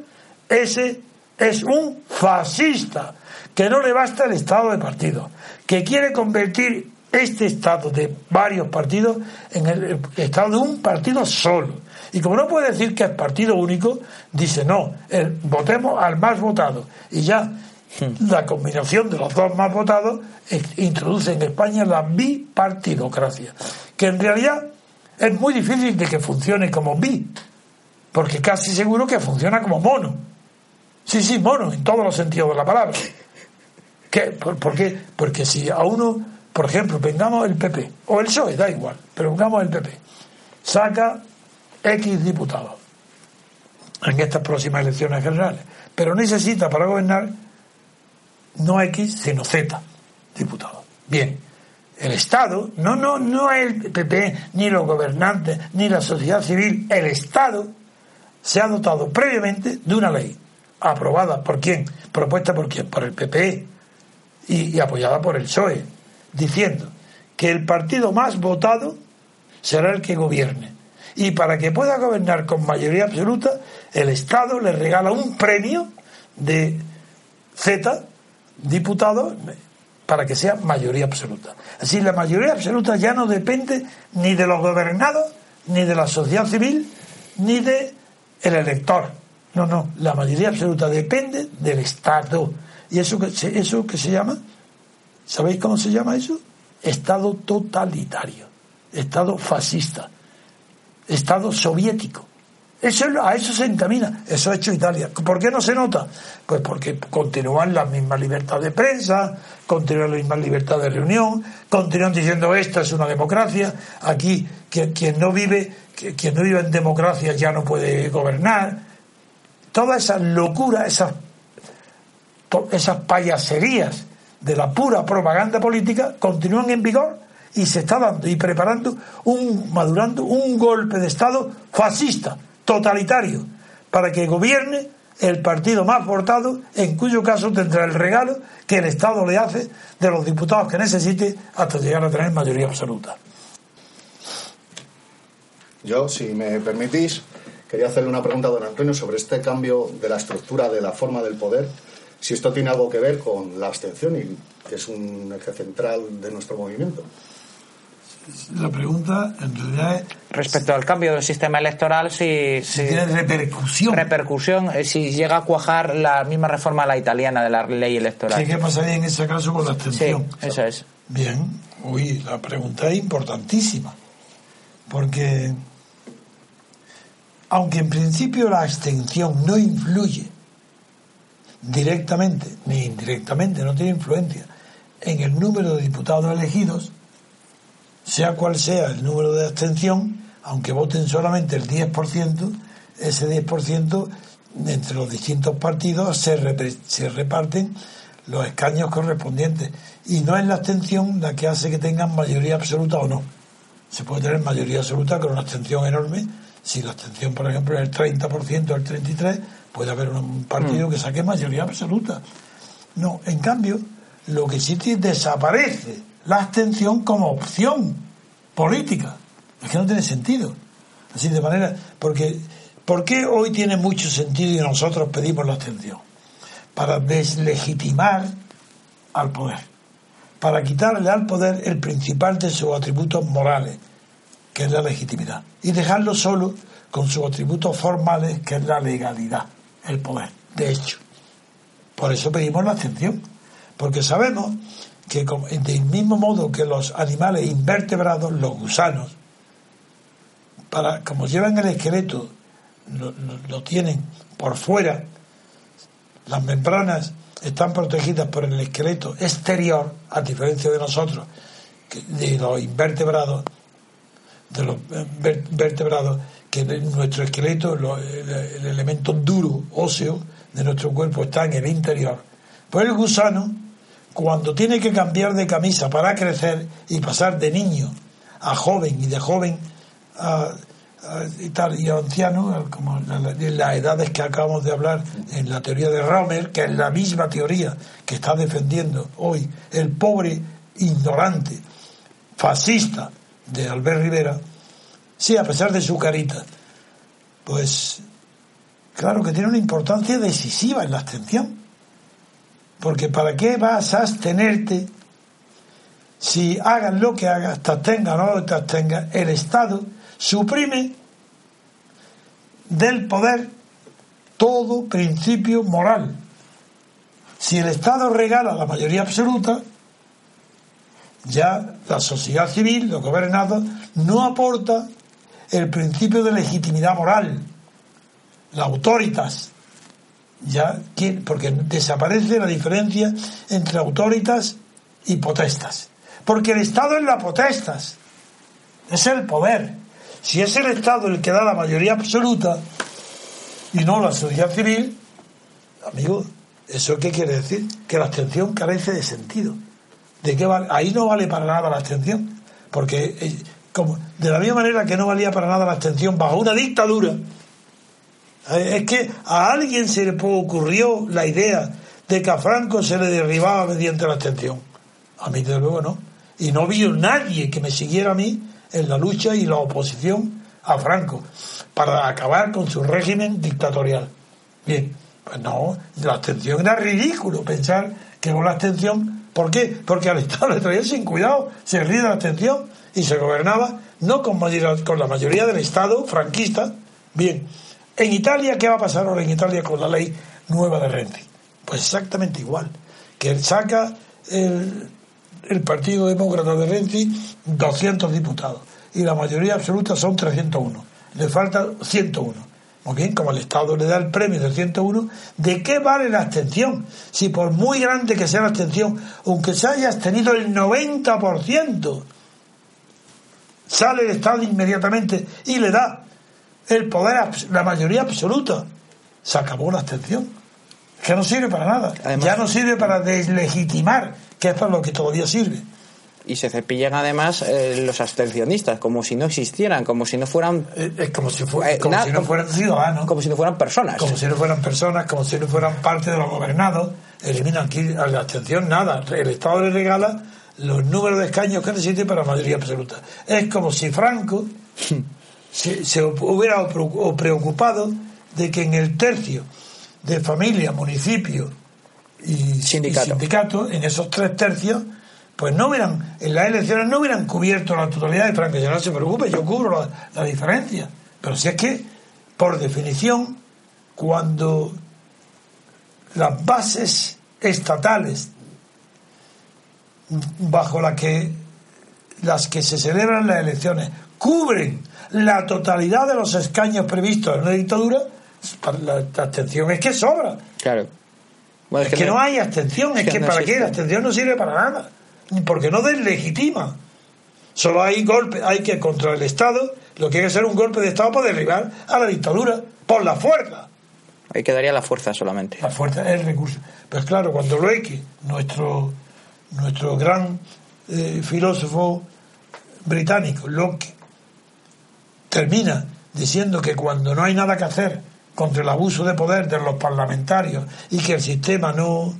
ese es un fascista, que no le basta el estado de partido, que quiere convertir este estado de varios partidos en el estado de un partido solo y como no puede decir que es partido único, dice no, votemos al más votado. Y ya hmm. la combinación de los dos más votados introduce en España la bipartidocracia, que en realidad es muy difícil de que funcione como bi, porque casi seguro que funciona como mono. Sí, sí, mono, en todos los sentidos de la palabra. ¿Qué? ¿Por, qué? Porque si a uno, por ejemplo, vengamos el PP, o el PSOE, da igual, pero vengamos el PP, saca X diputados en estas próximas elecciones generales, pero necesita para gobernar no X, sino Z diputados. Bien, el Estado, no, no, no el PP, ni los gobernantes, ni la sociedad civil, el Estado se ha dotado previamente de una ley aprobada por quién, propuesta por quién, por el PP y, y apoyada por el PSOE, diciendo que el partido más votado será el que gobierne y para que pueda gobernar con mayoría absoluta, el Estado le regala un premio de Z diputados para que sea mayoría absoluta. Así la mayoría absoluta ya no depende ni de los gobernados, ni de la sociedad civil, ni de el elector. No, no, la mayoría absoluta depende del Estado. ¿Y eso que, eso que se llama? ¿Sabéis cómo se llama eso? Estado totalitario, Estado fascista. Estado soviético. Eso, a eso se encamina, eso ha hecho Italia. ¿Por qué no se nota? Pues porque continúan la misma libertad de prensa, continúan la misma libertad de reunión, continúan diciendo esta es una democracia, aquí quien, quien no vive, quien no vive en democracia ya no puede gobernar. Toda esa locura, esas, esas payaserías de la pura propaganda política continúan en vigor y se está dando y preparando un madurando un golpe de estado fascista, totalitario, para que gobierne el partido más votado, en cuyo caso tendrá el regalo que el Estado le hace de los diputados que necesite hasta llegar a tener mayoría absoluta. Yo, si me permitís, quería hacerle una pregunta a don Antonio sobre este cambio de la estructura de la forma del poder, si esto tiene algo que ver con la abstención, y que es un eje central de nuestro movimiento. La pregunta, en realidad, es Respecto al cambio del sistema electoral, si, tiene repercusión. repercusión, eh, si llega a cuajar la misma reforma a la italiana de la ley ¿Qué, electoral. ¿Qué pasaría en ese caso con la Sí, abstención? eso es. Bien, uy, la pregunta es importantísima, porque aunque en principio la abstención no influye directamente ni indirectamente, no tiene influencia en el número de diputados elegidos, sea cual sea el número de abstención, aunque voten solamente el 10%, ese 10% entre los distintos partidos se, repre- se reparten los escaños correspondientes. Y no es la abstención la que hace que tengan mayoría absoluta o no. Se puede tener mayoría absoluta con una abstención enorme. Si la abstención, por ejemplo, es el 30% o el 33%, puede haber un partido que saque mayoría absoluta. No, en cambio, lo que sí desaparece la abstención como opción política. Es que no tiene sentido. Así de manera, porque ¿por qué hoy tiene mucho sentido y nosotros pedimos la abstención? Para deslegitimar al poder, para quitarle al poder el principal de sus atributos morales, que es la legitimidad, y dejarlo solo con sus atributos formales, que es la legalidad, el poder, de hecho. Por eso pedimos la abstención, porque sabemos que del mismo modo que los animales invertebrados, los gusanos, para, como llevan el esqueleto, lo, tienen por fuera, las membranas están protegidas por el esqueleto exterior, a diferencia de nosotros, de los invertebrados, de los eh, ver- vertebrados, que nuestro esqueleto, el elemento duro, óseo de nuestro cuerpo está en el interior. Pues el gusano, cuando tiene que cambiar de camisa para crecer y pasar de niño a joven y de joven a, y tal, y anciano, como de las edades que acabamos de hablar en la teoría de Romer, que es la misma teoría que está defendiendo hoy el pobre ignorante fascista de Albert Rivera, sí, a pesar de su carita, pues claro que tiene una importancia decisiva en la abstención. Porque ¿para qué vas a abstenerte si hagas lo que hagas, te abstenga o no te abstenga, el Estado suprime del poder todo principio moral. Si el Estado regala la mayoría absoluta, ya la sociedad civil, los gobernados, no aporta el principio de legitimidad moral, la autoritas, ya que- porque desaparece la diferencia entre autoritas y potestas. Porque el Estado es la potestas, es el poder. Si es el Estado el que da la mayoría absoluta y no la sociedad civil, amigo, ¿eso qué quiere decir? Que la abstención carece de sentido. ¿De qué vale? Ahí no vale para nada la abstención, porque eh, como, de la misma manera que no valía para nada la abstención bajo una dictadura, es que a alguien se le ocurrió la idea de que a Franco se le derribaba mediante la abstención. A mí, desde luego, no. Y no vio nadie que me siguiera a mí en la lucha y la oposición a Franco para acabar con su régimen dictatorial. Bien, pues no, la abstención era ridículo pensar que con la abstención, ¿por qué? Porque al Estado le traía sin cuidado, se ríe de la abstención y se gobernaba no con la mayoría del Estado franquista. Bien, en Italia, ¿qué va a pasar ahora en Italia con la ley nueva de Renzi? Pues exactamente igual, que saca el, Partido Demócrata de Renzi 200 diputados y la mayoría absoluta son 301. Le falta 101. Muy bien, como el Estado le da el premio de 101, ¿de qué vale la abstención? Si por muy grande que sea la abstención, aunque se haya abstenido el 90%, sale el Estado inmediatamente y le da el poder, la mayoría absoluta. Se acabó la abstención. Que no sirve para nada. Además- ya no sirve para deslegitimar, que es para lo que todavía sirve. y se cepillan además eh, los abstencionistas, como si no existieran, como si no fueran... Eh, Es como si, fu- Eh, como nada, si no como- fueran ciudadanos, como si no fueran personas. como si no fueran personas, como si no fueran parte de los gobernados. Eliminan aquí a la abstención nada. El Estado le regala los números de escaños que necesite para mayoría absoluta. Es como si Franco se, se hubiera preocupado de que en el tercio de familia, municipio y Sindicato. y sindicato, en esos tres tercios, pues no hubieran, en las elecciones no hubieran cubierto la totalidad de Franco. Ya no se preocupe, yo cubro la, la diferencia. Pero si es que, por definición, cuando las bases estatales bajo que las que se celebran las elecciones cubren la totalidad de los escaños previstos en una dictadura, para la, abstención es que sobra. Claro. Bueno, Es que no hay abstención, es que que no para qué existe. la abstención no sirve para nada, porque no deslegitima. Solo hay golpe, hay que contra el Estado, lo que hay que hacer un golpe de Estado para derribar a la dictadura por la fuerza. Ahí quedaría la fuerza solamente. La fuerza es el recurso. Pues claro, cuando Loeki, nuestro, nuestro gran eh, filósofo británico, Locke, termina diciendo que cuando no hay nada que hacer contra el abuso de poder de los parlamentarios y que el sistema no,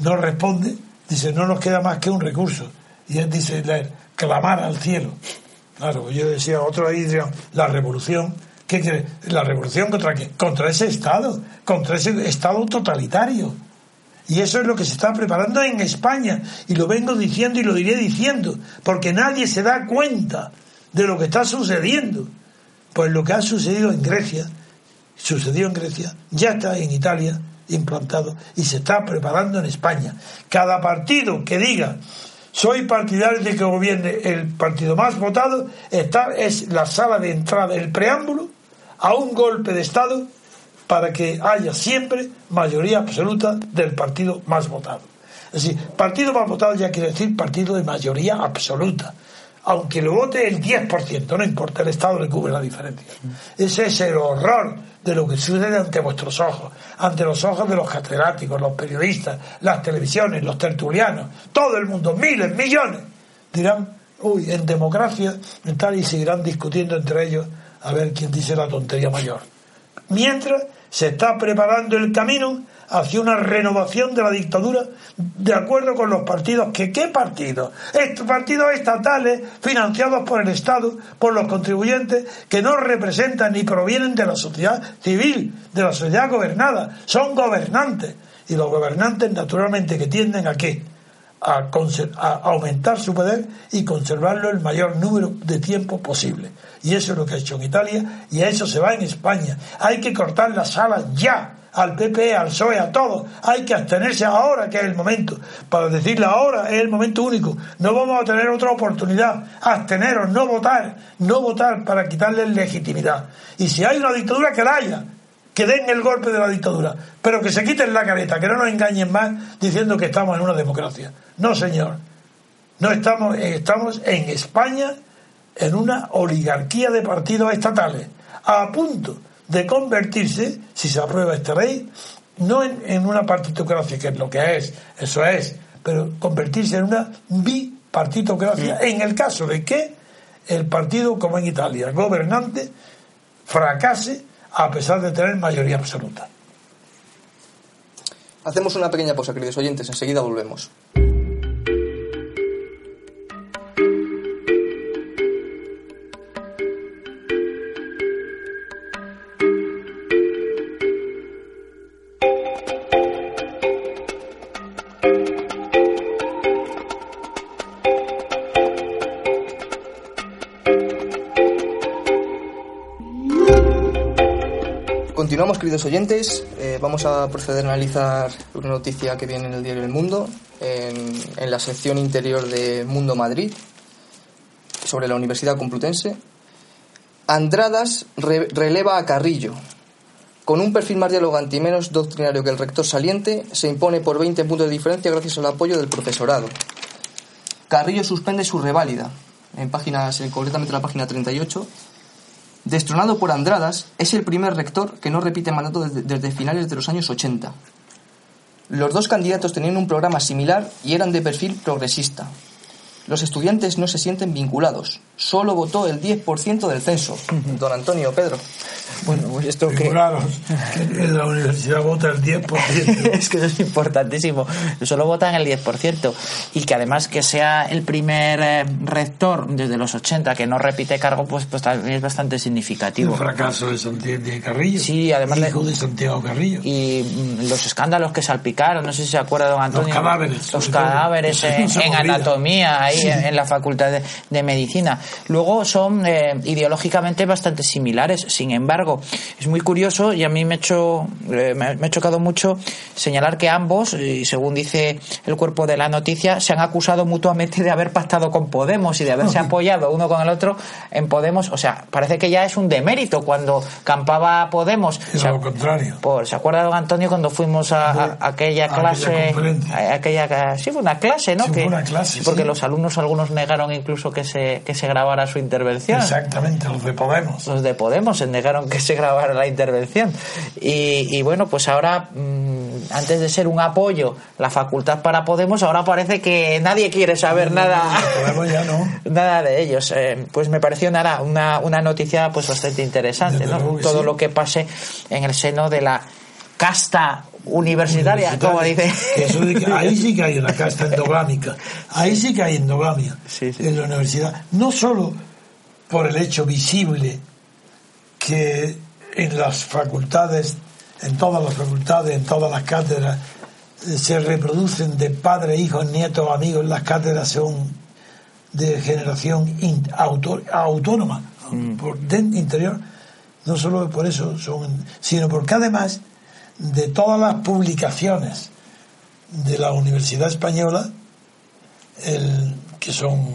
no responde, dice, no nos queda más que un recurso. Y él dice, clamar al cielo. Claro, yo decía, otro ahí la revolución. ¿Qué quiere? ¿La revolución contra qué? Contra ese Estado, contra ese Estado totalitario. Y eso es lo que se está preparando en España. Y lo vengo diciendo y lo diré diciendo, porque nadie se da cuenta de lo que está sucediendo. Pues lo que ha sucedido en Grecia, sucedió en Grecia, ya está en Italia implantado y se está preparando en España. Cada partido que diga soy partidario de que gobierne el partido más votado, está, es la sala de entrada, el preámbulo a un golpe de Estado para que haya siempre mayoría absoluta del partido más votado. Es decir, partido más votado ya quiere decir partido de mayoría absoluta. Aunque lo vote el 10%, no importa, el Estado le cubre la diferencia. Ese es el horror de lo que sucede ante vuestros ojos, ante los ojos de los catedráticos, los periodistas, las televisiones, los tertulianos, todo el mundo, miles, millones, dirán, uy, en democracia, tal, y seguirán discutiendo entre ellos a ver quién dice la tontería mayor. Mientras se está preparando el camino hacia una renovación de la dictadura de acuerdo con los partidos. ¿Que ¿Qué partidos? Estos partidos estatales financiados por el Estado, por los contribuyentes, que no representan ni provienen de la sociedad civil, de la sociedad gobernada. Son gobernantes. Y los gobernantes, naturalmente, que tienden a qué? A, a aumentar su poder y conservarlo el mayor número de tiempo posible. Y eso es lo que ha hecho en Italia y a eso se va en España. Hay que cortar las alas ya al PP, al PSOE, a todos. Hay que abstenerse ahora que es el momento. Para decirle ahora es el momento único. No vamos a tener otra oportunidad. Absteneros, no votar. No votar para quitarles legitimidad. Y si hay una dictadura, que la haya. Que den el golpe de la dictadura. Pero que se quiten la careta, que no nos engañen más diciendo que estamos en una democracia. No, señor. No estamos, estamos en España en una oligarquía de partidos estatales, a punto de convertirse, si se aprueba esta ley, no en, en una partitocracia, que es lo que es, eso es, pero convertirse en una bipartitocracia, en el caso de que el partido, como en Italia, gobernante, fracase a pesar de tener mayoría absoluta. Hacemos una pequeña pausa, queridos oyentes, enseguida volvemos. Queridos oyentes. Eh, vamos a proceder a analizar una noticia que viene en el diario El Mundo, en, en la sección interior de Mundo Madrid, sobre la Universidad Complutense. Andradas re- releva a Carrillo. Con un perfil más dialogante y menos doctrinario que el rector saliente, se impone por 20 puntos de diferencia gracias al apoyo del profesorado. Carrillo suspende su reválida, en páginas, en concretamente la página 38, Destronado por Andradas, es el primer rector que no repite mandato desde, finales de los años 80. Los dos candidatos tenían un programa similar y eran de perfil progresista. Los estudiantes no se sienten vinculados. Solo votó el 10% del censo. Don Antonio, Pedro. Bueno, pues esto que... Que en la universidad vota el 10%. es que eso es importantísimo. Solo votan el 10%. Y que además que sea el primer eh, rector desde los 80 que no repite cargo, pues, pues también es bastante El significativo. fracaso de Santiago de Carrillo. Sí, además de- Hijo de Santiago Carrillo. Y mm, los escándalos que salpicaron, no sé si se acuerda don Antonio. cadáveres, Los sobre todo. cadáveres en, en anatomía, ahí. En, la Facultad de, de Medicina. Luego son eh, ideológicamente bastante similares. Sin embargo, es muy curioso y a mí me ha hecho, eh, me, me ha chocado mucho señalar que ambos, y según dice el cuerpo de la noticia, se han acusado mutuamente de haber pactado con Podemos y de haberse apoyado uno con el otro en Podemos. O sea, parece que ya es un demérito cuando campaba Podemos. Es lo contrario. por, ¿Se acuerda, don Antonio, cuando fuimos a, a- a aquella clase? a aquella, sí, fue una clase, ¿no? Sí, Que- fue una clase, Porque sí. los alumnos, algunos negaron incluso que se, que se grabara su intervención. Exactamente, los de Podemos. Los de Podemos negaron que se grabara la intervención. Y, y bueno, pues ahora, mm, antes de ser un apoyo, la facultad para Podemos, ahora parece que nadie quiere saber nada. Podemos ya no. Nada de ellos. Eh, pues me pareció nada, una, una noticia pues bastante interesante, Todo sí. lo que pase en el seno de la casta universitaria, como dice. Que eso de que ahí sí que hay una casta endogámica. Ahí sí que hay endogamia Sí, sí. en la universidad. No solo por el hecho visible que en las facultades, en todas las facultades, en todas las cátedras, eh, se reproducen de padres, hijos, nietos, amigos. Las cátedras son de generación autónoma, por dentro interior. No solo por eso son, sino porque además de todas las publicaciones de la Universidad Española, el- que son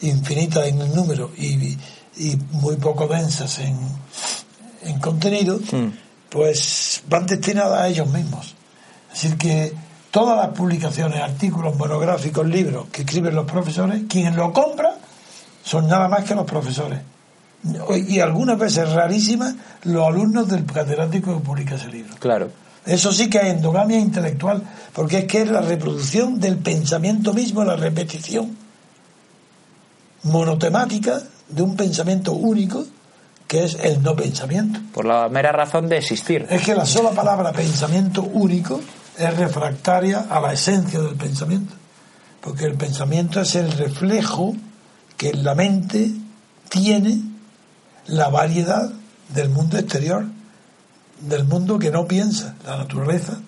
infinitas en el número y, y muy poco densas en, en contenido, pues van destinadas a ellos mismos. Es decir, que todas las publicaciones, artículos, monográficos, libros que escriben los profesores, quien lo compra son nada más que los profesores. Y algunas veces rarísimas, los alumnos del catedrático que publica ese libro. Claro. Eso sí que es endogamia intelectual, porque es que es la reproducción del pensamiento mismo, la repetición monotemática de un pensamiento único, que es el no pensamiento. Por la mera razón de existir. Es que la sola palabra pensamiento único es refractaria a la esencia del pensamiento, porque el pensamiento es el reflejo que la mente tiene la variedad del mundo exterior, del mundo que no piensa, la naturaleza.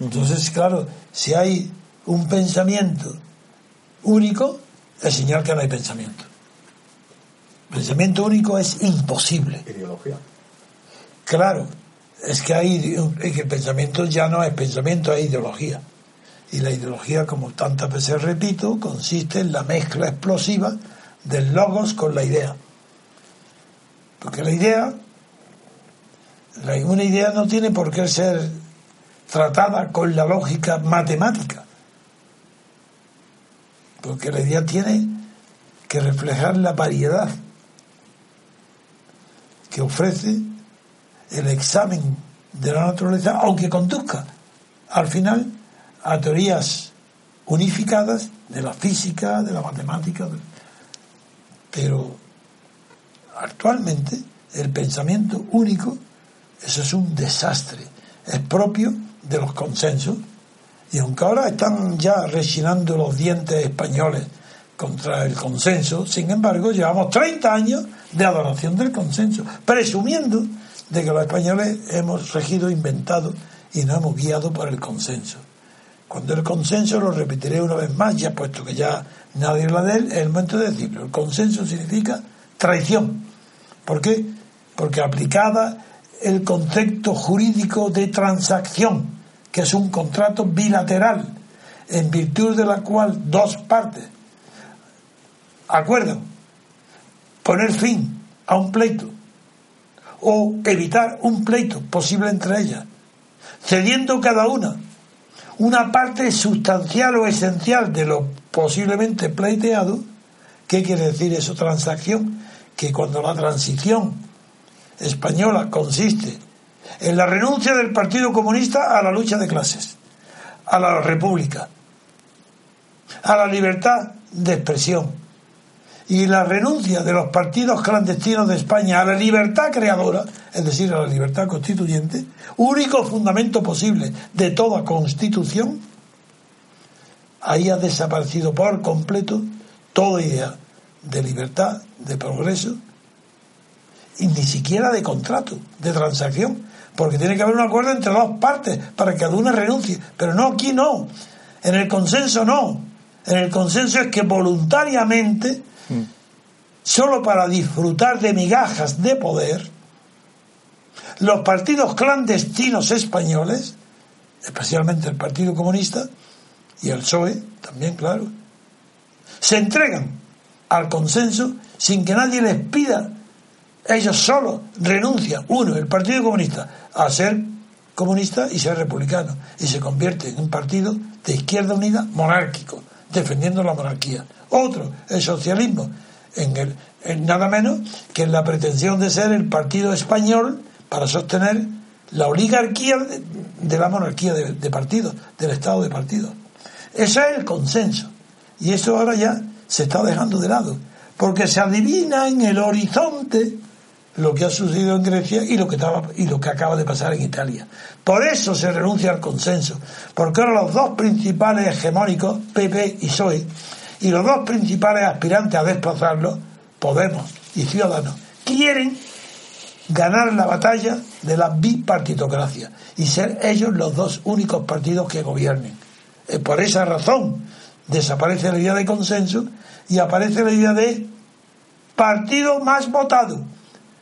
Entonces, claro, si hay un pensamiento único, es señal que no hay pensamiento. Pensamiento único es imposible. Ideología. Claro, es que hay es que el pensamiento ya no es pensamiento, es ideología. Y la ideología, como tantas veces repito, consiste en la mezcla explosiva del logos con la idea. Porque la idea, la- una idea no tiene por qué ser tratada con la lógica matemática. Porque la idea tiene que reflejar la variedad que ofrece el examen de la naturaleza, aunque conduzca al final a teorías unificadas de la física, de la matemática, pero actualmente el pensamiento único, eso es un desastre, es propio de los consensos, y aunque ahora están ya rechinando los dientes españoles contra el consenso, sin embargo, llevamos 30 años de adoración del consenso, presumiendo de que los españoles hemos regido, inventado y nos hemos guiado por el consenso. Cuando el consenso, lo repetiré una vez más, ya puesto que ya nadie habla de él, es el momento de decirlo. El consenso significa traición. ¿Por qué? Porque aplicada el concepto jurídico de transacción, que es un contrato bilateral, en virtud de la cual dos partes acuerdan poner fin a un pleito o evitar un pleito posible entre ellas, cediendo cada una una parte sustancial o esencial de lo posiblemente pleiteado, ¿qué quiere decir eso? Transacción, que cuando la transición española consiste en la renuncia del Partido Comunista a la lucha de clases, a la República, a la libertad de expresión y la renuncia de los partidos clandestinos de España a la libertad creadora, es decir, a la libertad constituyente, único fundamento posible de toda constitución, ahí ha desaparecido por completo toda idea de libertad, de progreso y ni siquiera de contrato, de transacción, porque tiene que haber un acuerdo entre dos partes para que cada una renuncie, pero no aquí no, en el consenso no, en el consenso es que voluntariamente, mm. solo para disfrutar de migajas de poder, los partidos clandestinos españoles, especialmente el Partido Comunista y el PSOE, también claro, se entregan al consenso sin que nadie les pida. Ellos solo renuncian, uno, el Partido Comunista, a ser comunista y ser republicano, y se convierte en un partido de izquierda unida monárquico, defendiendo la monarquía. Otro, el socialismo, en, el, nada menos que en la pretensión de ser el partido español para sostener la oligarquía de, la monarquía de, de partidos, del Estado de partidos. Ese es el consenso. Y eso ahora ya se está dejando de lado, porque se adivina en el horizonte lo que ha sucedido en Grecia y lo que estaba y lo que acaba de pasar en Italia. Por eso se renuncia al consenso, porque ahora los dos principales hegemónicos, PP y PSOE, y los dos principales aspirantes a desplazarlo, Podemos y Ciudadanos, quieren ganar la batalla de la bipartitocracia y ser ellos los dos únicos partidos que gobiernen. Por esa razón desaparece la idea de consenso y aparece la idea de partido más votado.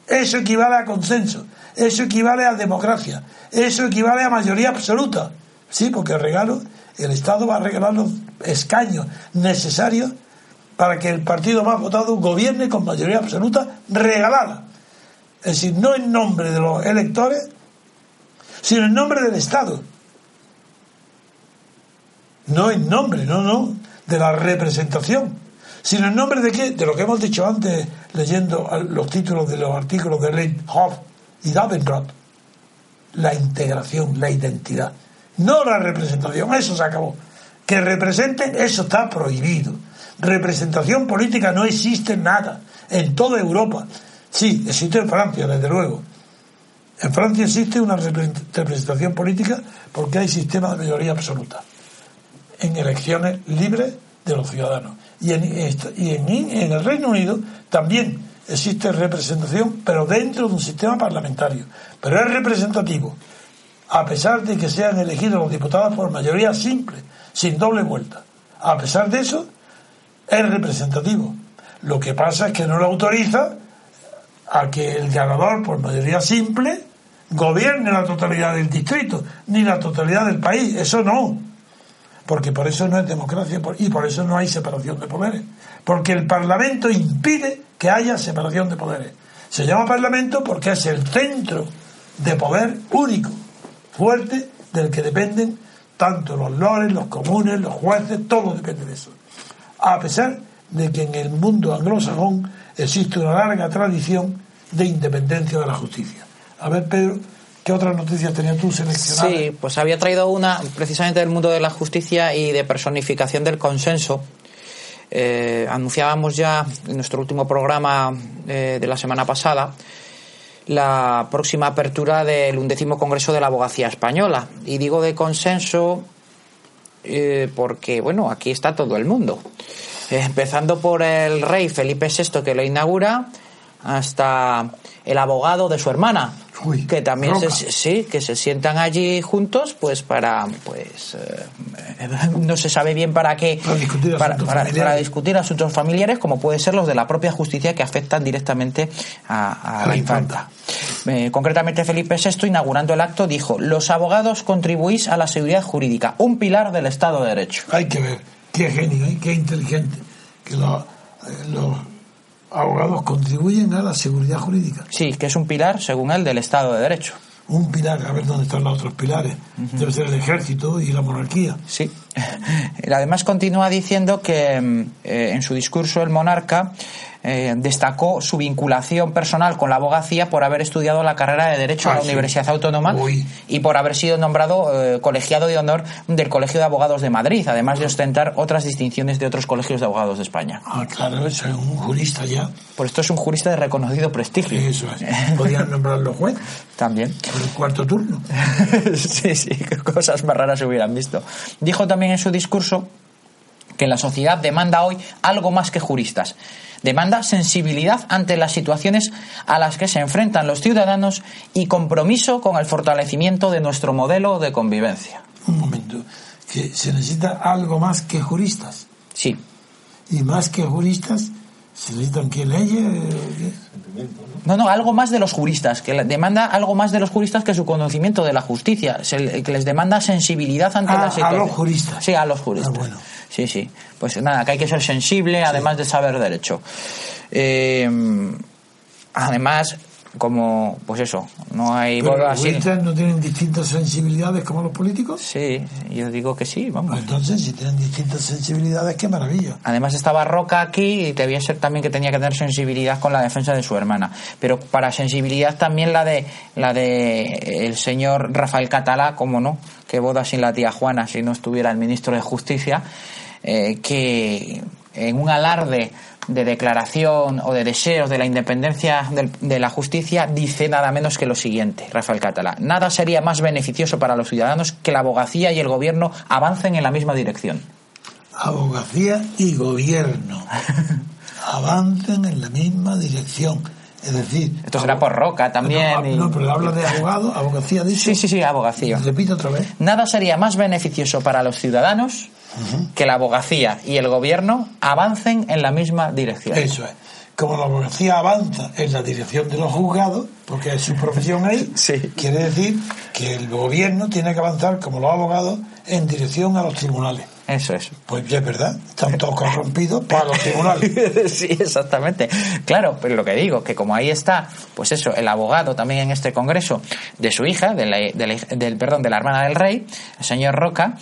Eso equivale a consenso, eso equivale a democracia, eso equivale a mayoría absoluta. Sí, porque el regalo, el Estado va a regalar los escaños necesarios para que el partido más votado gobierne con mayoría absoluta regalada. Es decir, no en nombre de los electores, sino en nombre del Estado no en nombre, no, no, de la representación, sino en nombre de qué? De lo que hemos dicho antes leyendo los títulos de los artículos de Leithoff y Davenport. La integración, la identidad. No la representación, eso se acabó. Que representen, eso está prohibido. Representación política no existe nada. En toda Europa. Sí, existe en Francia, desde luego. En Francia existe una representación política porque hay sistema de mayoría absoluta en elecciones libres de los ciudadanos. Y en, y en, el Reino Unido también existe representación, pero dentro de un sistema parlamentario. Pero es representativo, a pesar de que sean elegidos los diputados por mayoría simple, sin doble vuelta. A pesar de eso, es representativo. Lo que pasa es que no lo autoriza a que el ganador por mayoría simple gobierne la totalidad del distrito, ni la totalidad del país. Eso no porque por eso no es democracia y por eso no hay separación de poderes, porque el Parlamento impide que haya separación de poderes. Se llama Parlamento porque es el centro de poder único, fuerte, del que dependen tanto los lores, los comunes, los jueces, todo depende de eso. A pesar de que en el mundo anglosajón existe una larga tradición de independencia de la justicia. A ver, Pedro, ¿Qué otras noticias tenías tú seleccionadas? Sí, pues había traído una precisamente del mundo de la justicia y de personificación del consenso. Eh, anunciábamos ya en nuestro último programa eh, de la semana pasada la próxima apertura del undécimo Congreso de la Abogacía Española. Y digo de consenso eh, porque, bueno, aquí está todo el mundo. empezando por el rey Felipe VI que lo inaugura, hasta el abogado de su hermana, que también se, sí, que se sientan allí juntos, pues para, pues, eh, no se sabe bien para qué, para discutir, asuntos familiares, como puede ser los de la propia justicia que afectan directamente a, la, infanta. Eh, concretamente, Felipe VI, inaugurando el acto, dijo: Los abogados contribuís a la seguridad jurídica, un pilar del Estado de Derecho. Hay que ver, qué genio, ¿eh? qué inteligente, que los abogados contribuyen a la seguridad jurídica. Sí, que es un pilar, según él, del Estado de Derecho. Un pilar, a ver dónde están los otros pilares. Debe ser el ejército y la monarquía. Sí, Además continúa diciendo que mm, eh, en su discurso el monarca eh, destacó su vinculación personal con la abogacía por haber estudiado la carrera de Derecho Ah, a la sí. Universidad Autónoma Uy. y por haber sido nombrado eh, colegiado de honor del Colegio de Abogados de Madrid, además de ostentar otras distinciones de otros colegios de abogados de España. Ah, claro, es un jurista ya. Por esto es un jurista de reconocido prestigio. Eso es. Podían nombrarlo juez También. por el cuarto turno. sí, sí, qué cosas más raras se hubieran visto. Dijo también en su discurso que la sociedad demanda hoy algo más que juristas. Demanda sensibilidad ante las situaciones a las que se enfrentan los ciudadanos y compromiso con el fortalecimiento de nuestro modelo de convivencia. Un momento. Que se necesita algo más que juristas. Sí, Y más que juristas, se necesitan que leyes. ¿Qué? No, no, algo más de los juristas, que demanda algo más de los juristas que su conocimiento de la justicia, se que les demanda sensibilidad ante Ah, la a situación. los juristas. Sí, a los juristas. Ah, bueno. Sí, sí. Pues nada, que hay que ser sensible, además de saber derecho. Eh, además, como, pues eso, no hay Pero los no tienen distintas sensibilidades como los políticos. Sí, yo digo que sí, Pues vamos. entonces, si tienen distintas sensibilidades, qué maravilla. Además estaba Roca aquí y debía ser también que tenía que tener sensibilidad con la defensa de su hermana. Pero para sensibilidad también la de la de el señor Rafael Catalá, como no, que boda sin la tía Juana si no estuviera el ministro de Justicia, eh, que en un alarde de declaración o de deseos de la independencia de la justicia dice nada menos que lo siguiente, Rafael Catalá. Nada sería más beneficioso para los ciudadanos que la abogacía y el gobierno avancen en la misma dirección. Abogacía y gobierno avancen en la misma dirección. Es decir, Esto será por Roca también. No, y- no, pero habla de abogado, abogacía dice. Sí, sí, sí, abogacía. Repito otra vez. Nada sería más beneficioso para los ciudadanos que la abogacía y el gobierno avancen en la misma dirección. Eso es. Como la abogacía avanza en la dirección de los juzgados, porque es su profesión ahí, Sí. quiere decir que el gobierno tiene que avanzar, como los abogados, en dirección a los tribunales. Eso es. Pues ya es verdad, están todos corrompidos para los tribunales. sí, exactamente. Claro, pero lo que digo, que como ahí está, pues eso, el abogado también en este congreso de su hija, de la, de la hij- del, perdón, de la hermana del rey, el señor Roca,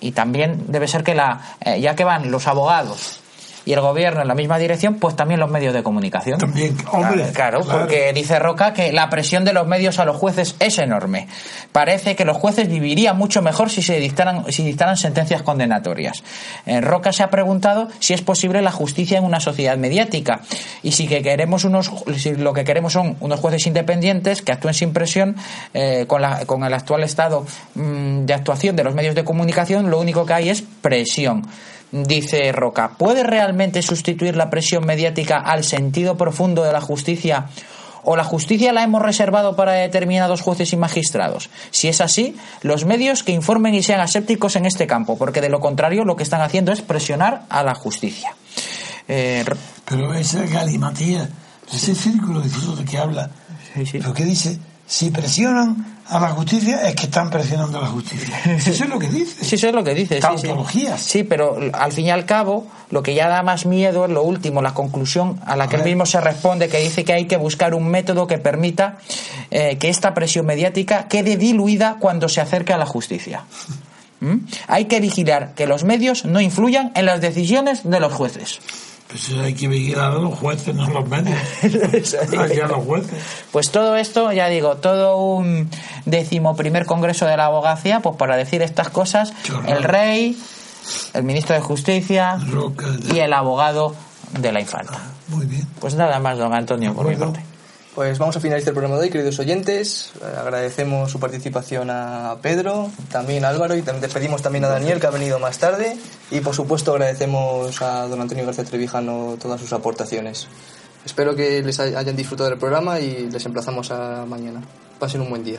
y también debe ser que la, eh, ya que van los abogados y el gobierno en la misma dirección, pues también los medios de comunicación. También, hombre, claro, claro. porque dice Roca que la presión de los medios a los jueces es enorme. Parece que los jueces vivirían mucho mejor si se dictaran, si dictaran sentencias condenatorias. Eh, Roca se ha preguntado si es posible la justicia en una sociedad mediática y si que queremos unos, si lo que queremos son unos jueces independientes que actúen sin presión eh, con, la- con el actual estado mm, de actuación de los medios de comunicación, lo único que hay es presión. Dice Roca, ¿puede realmente sustituir la presión mediática al sentido profundo de la justicia? ¿O la justicia la hemos reservado para determinados jueces y magistrados? Si es así, los medios que informen y sean asépticos en este campo, porque de lo contrario lo que están haciendo es presionar a la justicia. Eh, Ro- Pero esa galimatía, ese círculo vicioso de que habla, Sí, sí. lo que dice, si presionan a la justicia es que están presionando a la justicia. Eso es lo que dice. Sí, eso es lo que dice. sí, sí. Tautologías. Sí, pero al fin y al cabo, lo que ya da más miedo es lo último, la conclusión a la que él mismo se responde, que dice que hay que buscar un método que permita eh, que esta presión mediática quede diluida cuando se acerque a la justicia. ¿Mm? Hay que vigilar que los medios no influyan en las decisiones de los jueces. Pues hay que vigilar a los jueces, no a los medios. Hay que a los jueces. Pues todo esto, ya digo, todo un décimo primer congreso de la abogacía, pues para decir estas cosas, el rey, el ministro de Justicia Roca, y el abogado de la infanta. Muy bien. Pues nada más, don Antonio, por mi parte. Pues vamos a finalizar el programa de hoy, queridos oyentes. Eh, Agradecemos su participación a Pedro, también a Álvaro y también despedimos también a Daniel que ha venido más tarde. Y por supuesto agradecemos a don Antonio García Trevijano todas sus aportaciones. Espero que les hay- hayan disfrutado del programa y les emplazamos a mañana. Pasen un buen día.